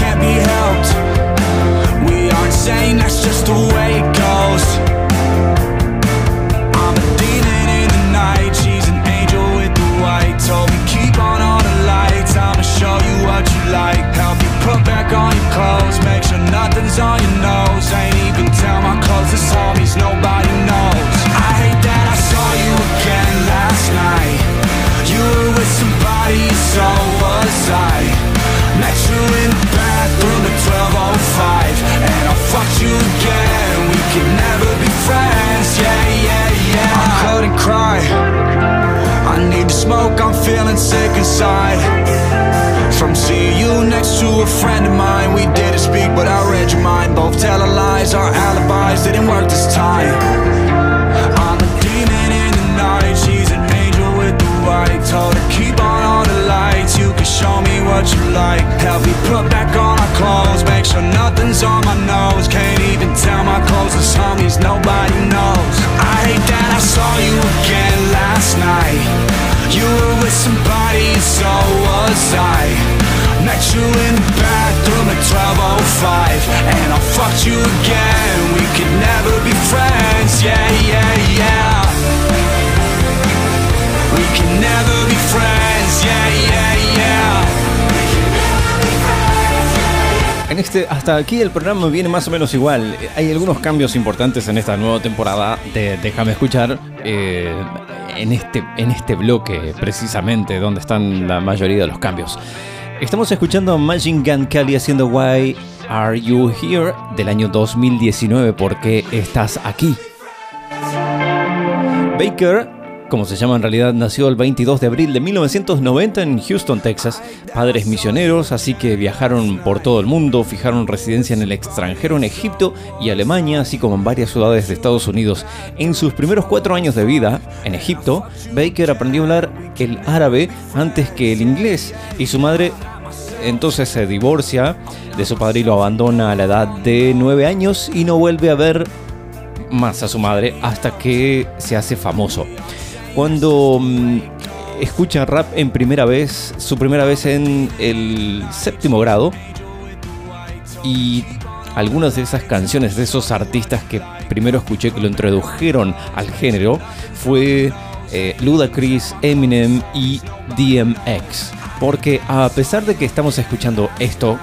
can't be helped. We aren't saying that's just the way Help me put back on our clothes. Make sure nothing's on my nose. Can't even tell my closest homies. Nobody knows. I hate that I saw you again last night. You were with somebody, so was I. Met you in the bathroom at 12:05, and I fucked you again. We could never be friends. Yeah, yeah, yeah. We can never be friends. Yeah, yeah, yeah. En este, hasta aquí el programa viene más o menos igual. Hay algunos cambios importantes en esta nueva temporada de Déjame escuchar. eh, en, este, en este bloque, precisamente, donde están la mayoría de los cambios. Estamos escuchando a Machine Gun Kelly haciendo Why Are You Here del año 2019. ¿Por qué estás aquí? Baker, como se llama en realidad, nació el 22 de abril de 1990 en Houston, Texas. Padres misioneros, así que viajaron por todo el mundo, fijaron residencia en el extranjero, en Egipto y Alemania, así como en varias ciudades de Estados Unidos. En sus primeros cuatro años de vida, en Egipto, Baker aprendió a hablar el árabe antes que el inglés y su madre entonces se divorcia de su padre y lo abandona a la edad de 9 años y no vuelve a ver más a su madre hasta que se hace famoso. Cuando mm, escucha rap en primera vez, su primera vez en el séptimo grado, y algunas de esas canciones de esos artistas que primero escuché que lo introdujeron al género fue eh, Ludacris, Eminem y DMX. Porque a pesar de que estamos escuchando esto,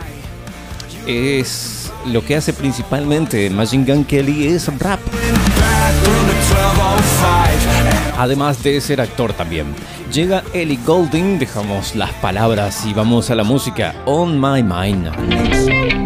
es lo que hace principalmente Machine Gun Kelly es rap. Además de ser actor también. Llega Ellie Goulding, dejamos las palabras y vamos a la música On My Mind.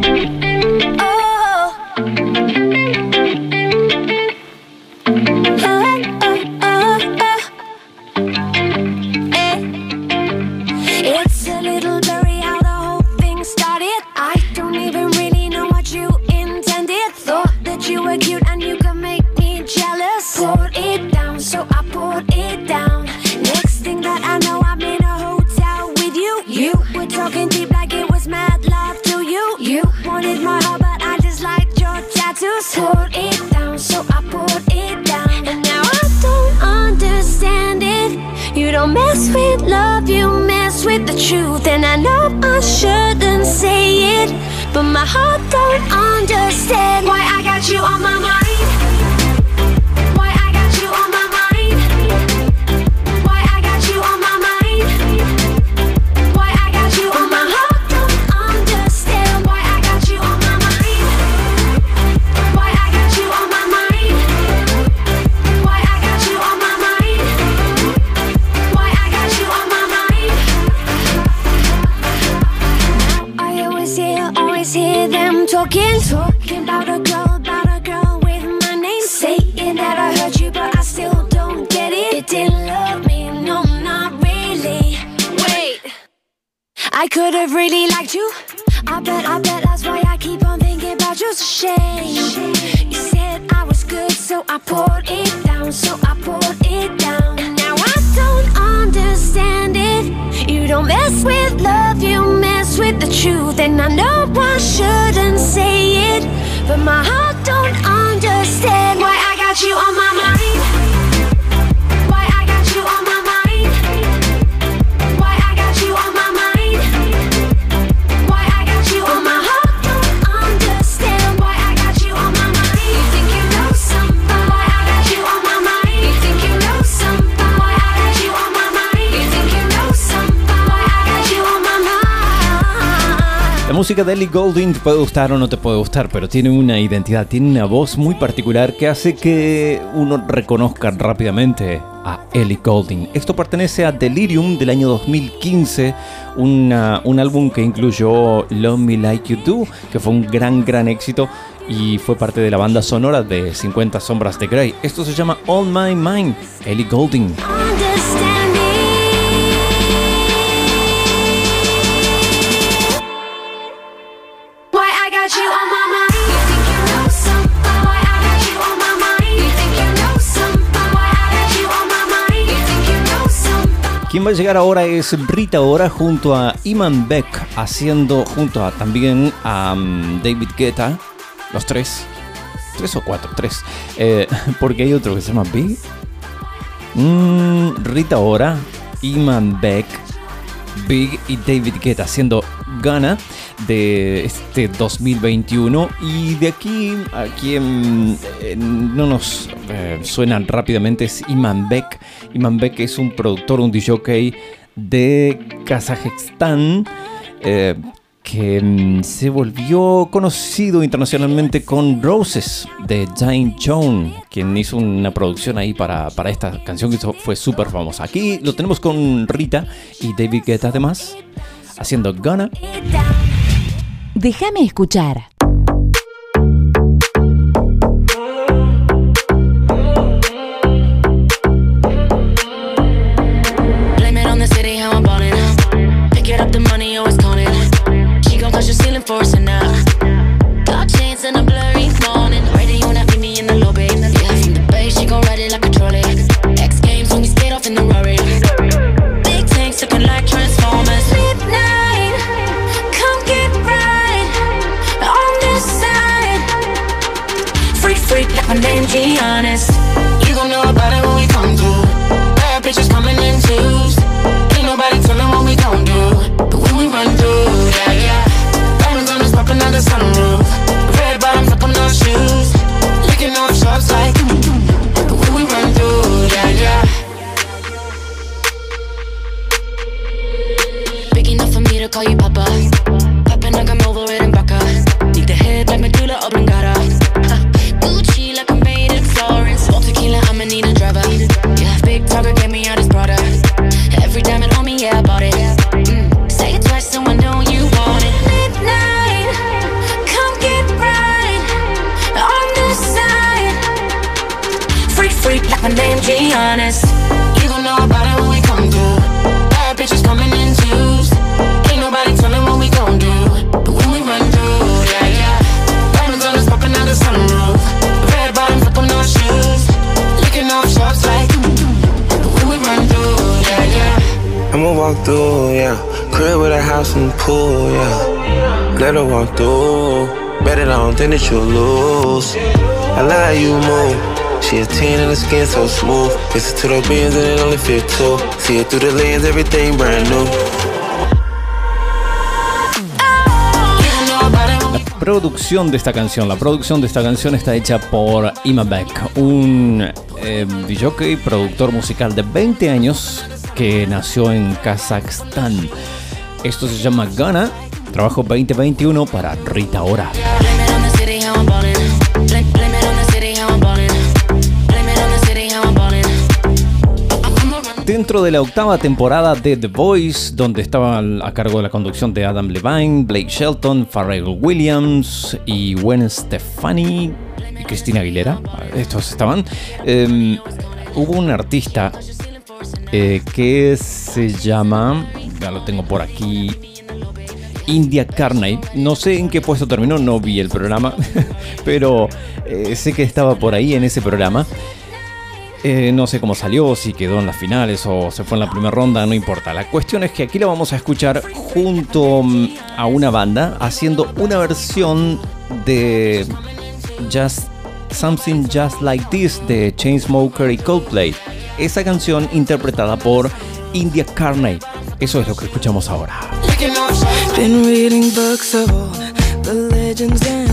Goulding te puede gustar o no te puede gustar, pero tiene una identidad, tiene una voz muy particular que hace que uno reconozca rápidamente a Ellie Goulding. Esto pertenece a Delirium del año 2015, una- un álbum que incluyó Love Me Like You Do, que fue un gran, gran éxito y fue parte de la banda sonora de 50 Sombras de Grey. Esto se llama All My Mind, Ellie Goulding. Va llegar ahora es Rita Ora junto a Iman Beck, haciendo junto a también a mm, David Guetta, los tres, tres o cuatro, tres, eh, porque hay otro que se llama Big. Mm, Rita Ora, Iman Beck, Big y David Guetta haciendo Gana de este 2021 y de aquí a quien eh, no nos eh, suenan rápidamente es Iman Beck. Iman Beck es un productor, un DJ de Kazajistán eh, que mm, se volvió conocido internacionalmente con Roses de Jane Jones, quien hizo una producción ahí para, para esta canción que fue súper famosa. Aquí lo tenemos con Rita y David Guetta además, haciendo Gonna. Déjame escuchar. Yeah. Let her walk through. Bet it I don't think that you'll lose. I you move. She is 10 and the skin so smooth. And it only. See it through the lens, everything brand new. Producción de esta canción, la producción de esta canción está hecha por Ima Beck, un eh, productor musical de 20 años que nació en Kazajstán. Esto se llama Gana, trabajo 2021 para Rita Ora. Dentro de la octava temporada de The Voice, donde estaban a cargo de la conducción de Adam Levine, Blake Shelton, Pharrell Williams y Gwen Stefani y Cristina Aguilera, estos estaban, eh, hubo un artista eh, que se llama, ya lo tengo por aquí, India Carney. No sé en qué puesto terminó, no vi el programa, pero eh, sé que estaba por ahí en ese programa. Eh, no sé cómo salió, si quedó en las finales o se fue en la primera ronda, no importa. La cuestión es que aquí la vamos a escuchar junto mm, a una banda haciendo una versión de Just Something Just Like This de Chainsmoker y Coldplay. Esa canción interpretada por India Carney. Eso es lo que escuchamos ahora. Been reading books of old, the legends and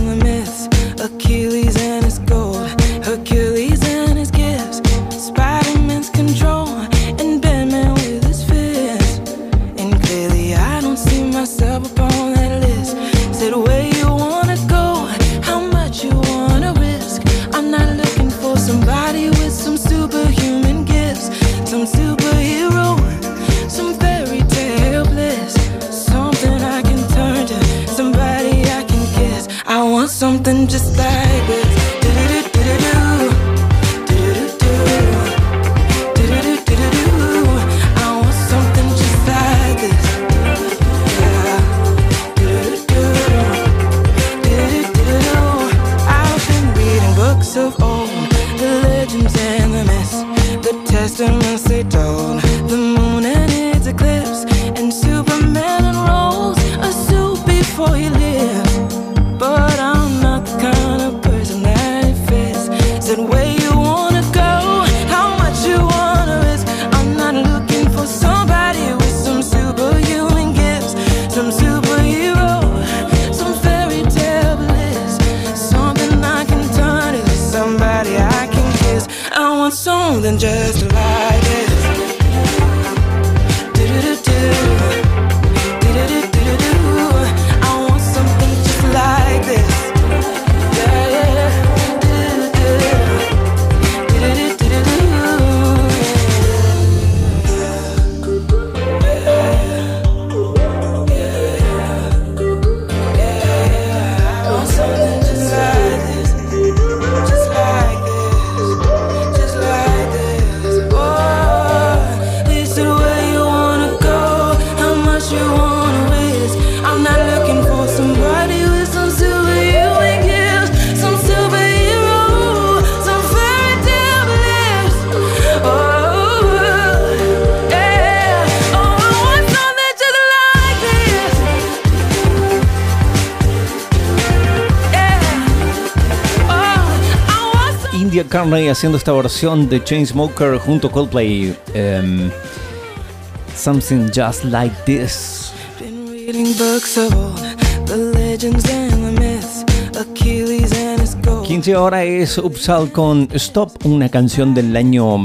haciendo esta versión de Chainsmoker junto a Coldplay. em, Something Just Like This. Reading books of the legends and the myths, Achilles and his gold. 15 ahora es Upsal con Stop, una canción del año.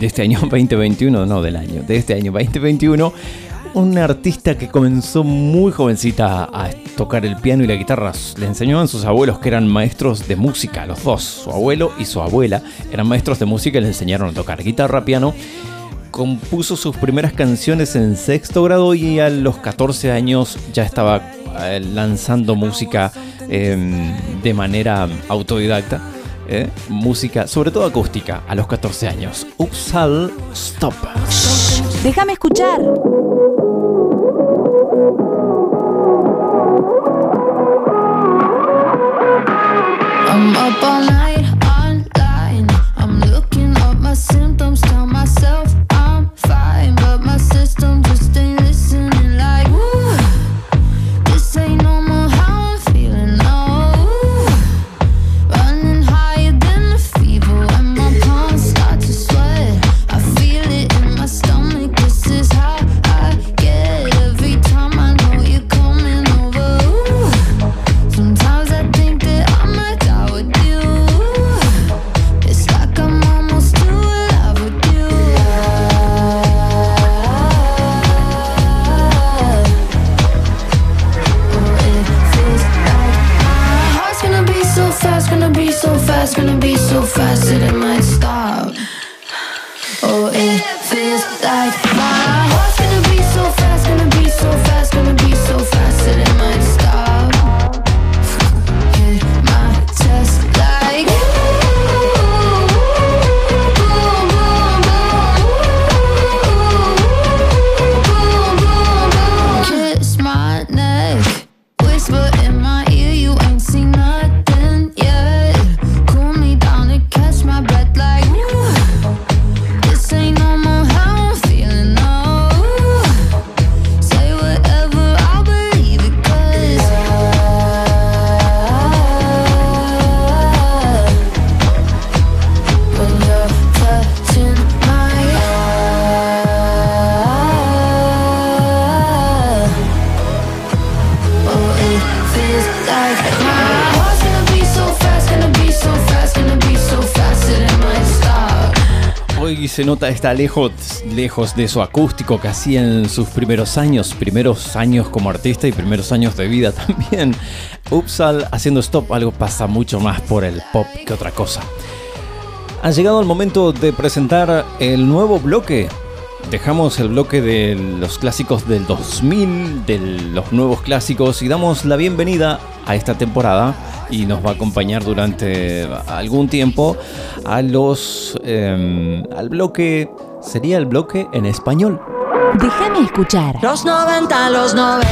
de este año 2021, no del año, de este año 2021. Una artista que comenzó muy jovencita a tocar el piano y la guitarra. Le enseñaban sus abuelos que eran maestros de música, los dos, su abuelo y su abuela eran maestros de música y le enseñaron a tocar guitarra, piano. Compuso sus primeras canciones en sexto grado y a los 14 años ya estaba eh, lanzando música eh, de manera autodidacta. eh, Música, sobre todo acústica, a los 14 años. Upsal Stop. Déjame escuchar. Está lejos, lejos de su acústico que hacía en sus primeros años, primeros años como artista y primeros años de vida también. Upsal haciendo stop, algo pasa mucho más por el pop que otra cosa. Ha llegado el momento de presentar el nuevo bloque. Dejamos el bloque de los clásicos del 2000, de los nuevos clásicos y damos la bienvenida a esta temporada y nos va a acompañar durante algún tiempo a los em, al bloque sería el bloque en español. Déjame escuchar. Los 90, los 90.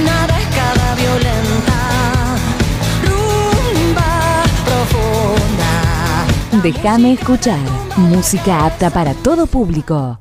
Una década violenta. Rumba profunda. Déjame escuchar. Música apta para todo público.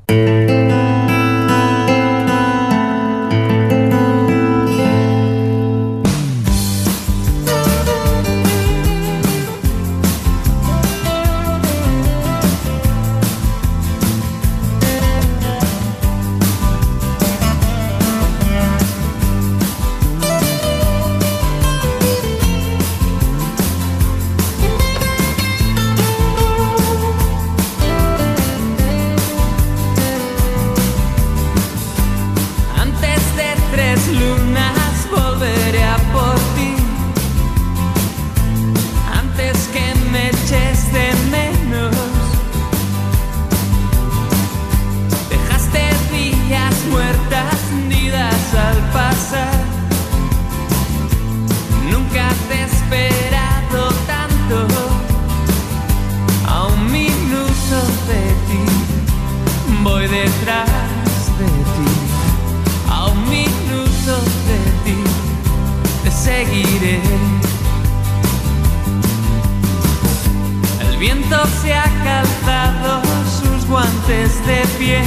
De piel.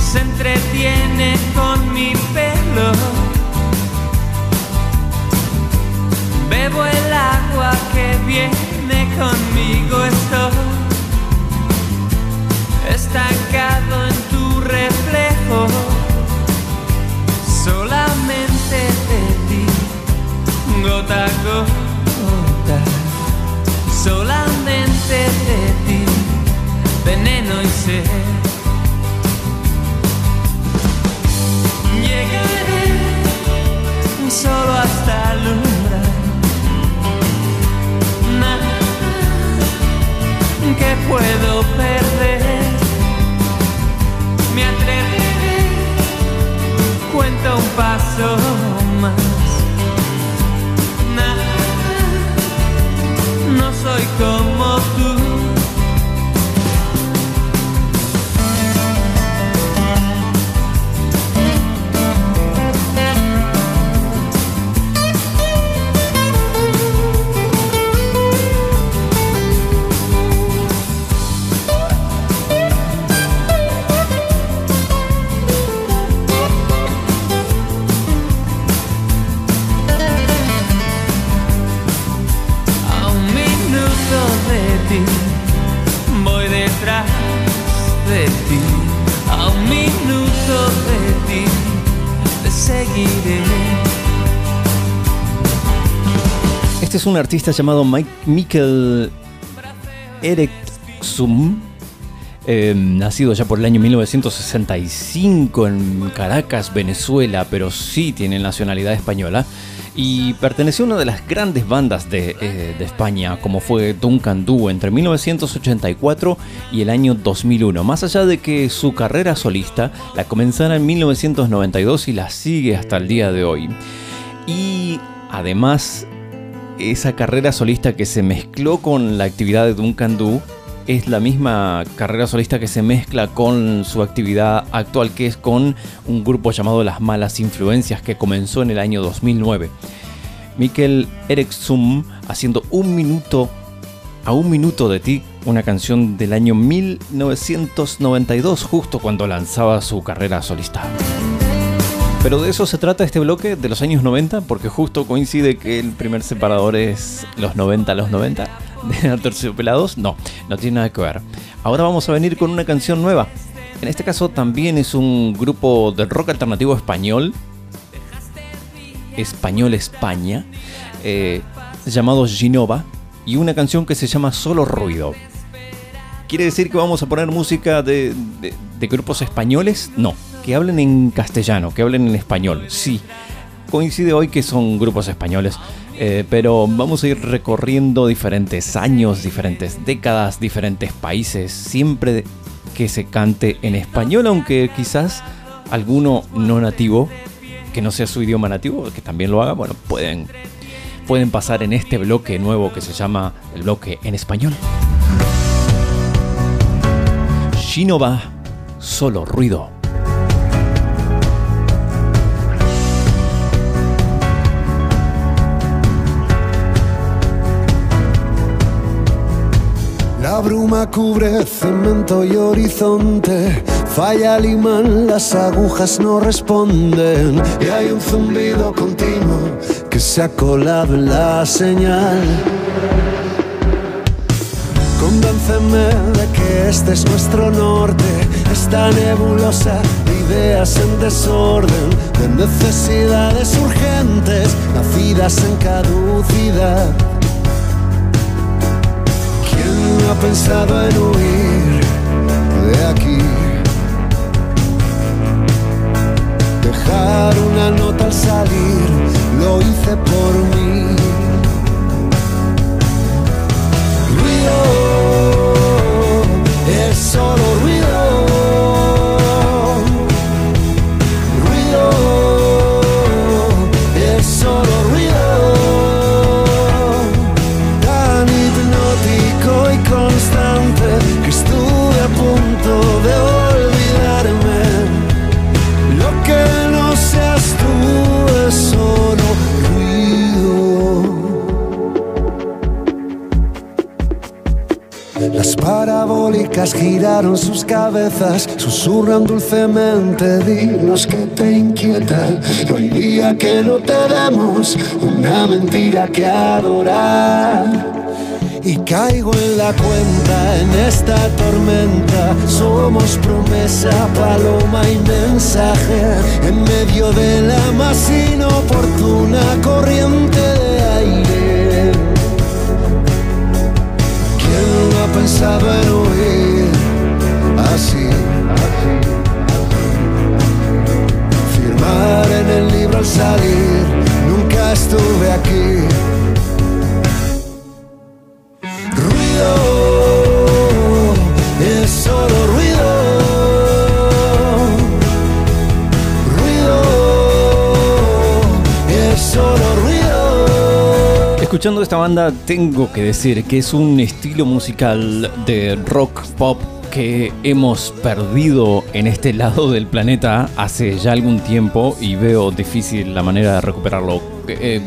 Se entretiene con mi pelo. Bebo el agua que viene conmigo. Estoy estancado en tu reflejo. Solamente de ti, gota a gota. Solamente de ti, veneno y sed. Llegaré solo hasta alumbrar. Nada que puedo perder. Me atreveré, cuenta un paso más. Nada, no soy como un artista llamado Mike Mikkel Eriksson, eh, nacido ya por el año 1965 en Caracas, Venezuela, pero sí tiene nacionalidad española. Y perteneció a una de las grandes bandas de, eh, España, como fue Duncan Du, entre 1984 y el año 2001. Más allá de que su carrera solista la comenzara en 1992 y la sigue hasta el día de hoy. Y además esa carrera solista que se mezcló con la actividad de Duncan Du es la misma carrera solista que se mezcla con su actividad actual que es con un grupo llamado Las Malas Influencias que comenzó en el año 2009. Mikkel Eriksson haciendo un minuto a un minuto de ti, una canción del año 1992 justo cuando lanzaba su carrera solista. Pero de eso se trata este bloque de los años 90, porque justo coincide que el primer separador es los 90 a los 90 de Aterciopelados. No, no tiene nada que ver. Ahora vamos a venir con una canción nueva. En este caso también es un grupo de rock alternativo español. Español España. eh, llamado Ginova. y una canción que se llama Solo Ruido. ¿Quiere decir que vamos a poner música de, de- de grupos españoles? No, que hablen en castellano, que hablen en español, sí. Coincide hoy que son grupos españoles, eh, pero vamos a ir recorriendo diferentes años, diferentes décadas, diferentes países, siempre que se cante en español, aunque quizás alguno no nativo, que no sea su idioma nativo, que también lo haga, bueno, pueden, pueden pasar en este bloque nuevo que se llama el bloque en español. Shinova, solo ruido. La bruma cubre cemento y horizonte. Falla el imán, las agujas no responden. Y hay un zumbido continuo que se ha colado en la señal. Convénceme de que este es nuestro norte. Esta nebulosa de ideas en desorden, de necesidades urgentes, nacidas en caducidad. ¿Quién ha pensado en huir de aquí? Dejar una nota al salir, lo hice por mí. Ruido, es solo. Ruido, giraron sus cabezas, susurran dulcemente, dinos que te inquieta. No hay día que no tenemos una mentira que adorar. Y caigo en la cuenta en esta tormenta. Somos promesa, paloma y mensaje. En medio de la más inoportuna corriente de aire. ¿Quién ha pensado en en el libro al salir. Nunca estuve aquí. Ruido, es solo ruido. Ruido, es solo ruido. Escuchando esta banda tengo que decir que es un estilo musical de rock pop que hemos perdido en este lado del planeta hace ya algún tiempo y veo difícil la manera de recuperarlo. Eh,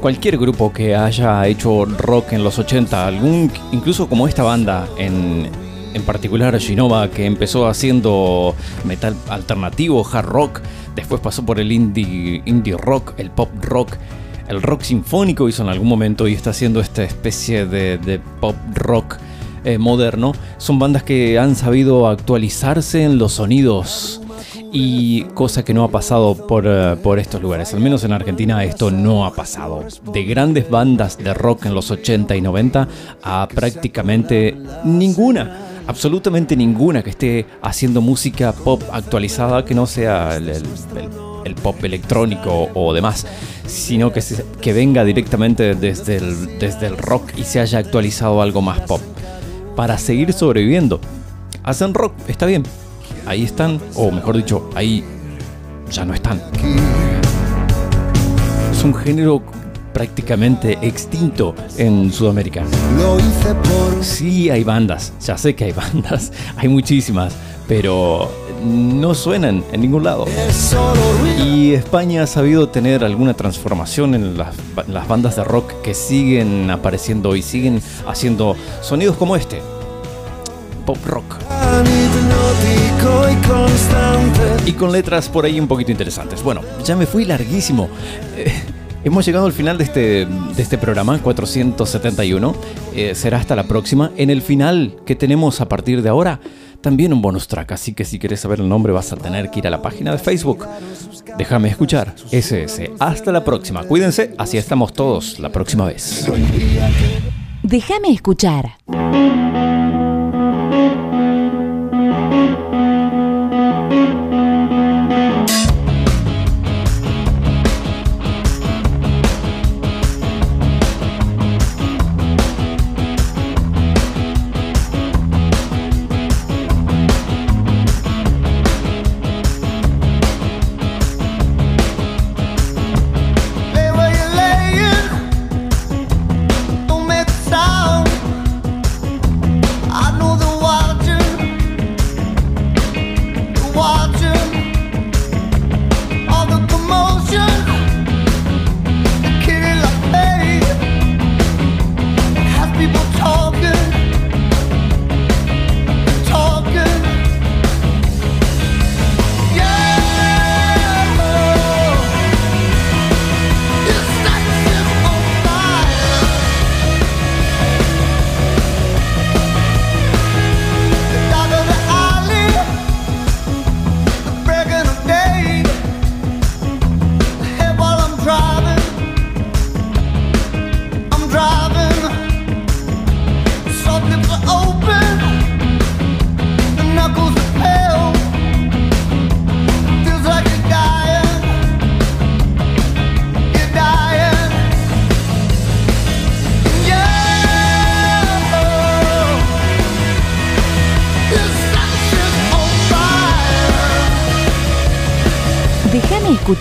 cualquier grupo que haya hecho rock en los 80, algún, incluso como esta banda en, en particular Shinova, que empezó haciendo metal alternativo, hard rock, después pasó por el indie, indie rock, el pop rock, el rock sinfónico hizo en algún momento y está haciendo esta especie de, de pop rock eh, moderno, son bandas que han sabido actualizarse en los sonidos y cosa que no ha pasado por, eh, por estos lugares. Al menos en Argentina esto no ha pasado. De grandes bandas de rock en los 80 y 90 a prácticamente ninguna. Absolutamente ninguna que esté haciendo música pop actualizada que no sea el, pop electrónico o demás, sino que, que venga directamente desde desde el rock y se haya actualizado algo más pop. Para seguir sobreviviendo. Hacen rock, está bien, ahí están, o mejor dicho, ahí ya no están. Es un género prácticamente extinto en Sudamérica. Sí hay bandas, ya sé que hay bandas, hay muchísimas, pero no suenan en ningún lado. Y España ha sabido tener alguna transformación en las, ba- las bandas de rock que siguen apareciendo y siguen haciendo sonidos como este. Pop rock. Y con letras por ahí un poquito interesantes. Bueno, ya me fui larguísimo. Eh, hemos llegado al final de este, de este programa, 471. Eh, será hasta la próxima. En el final que tenemos a partir de ahora, también un bonus track, así que si querés saber el nombre vas a tener que ir a la página de Facebook. Déjame escuchar, SS. Hasta la próxima, cuídense, así estamos todos la próxima vez. Déjame escuchar.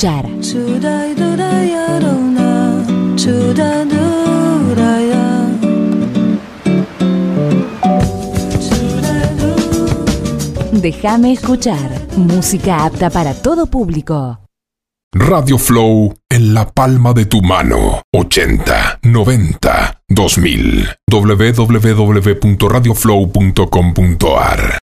Escuchar. Déjame escuchar. Música apta para todo público. Radio Flow en la palma de tu mano. 80, 90, 2000. www.radioflow.com.ar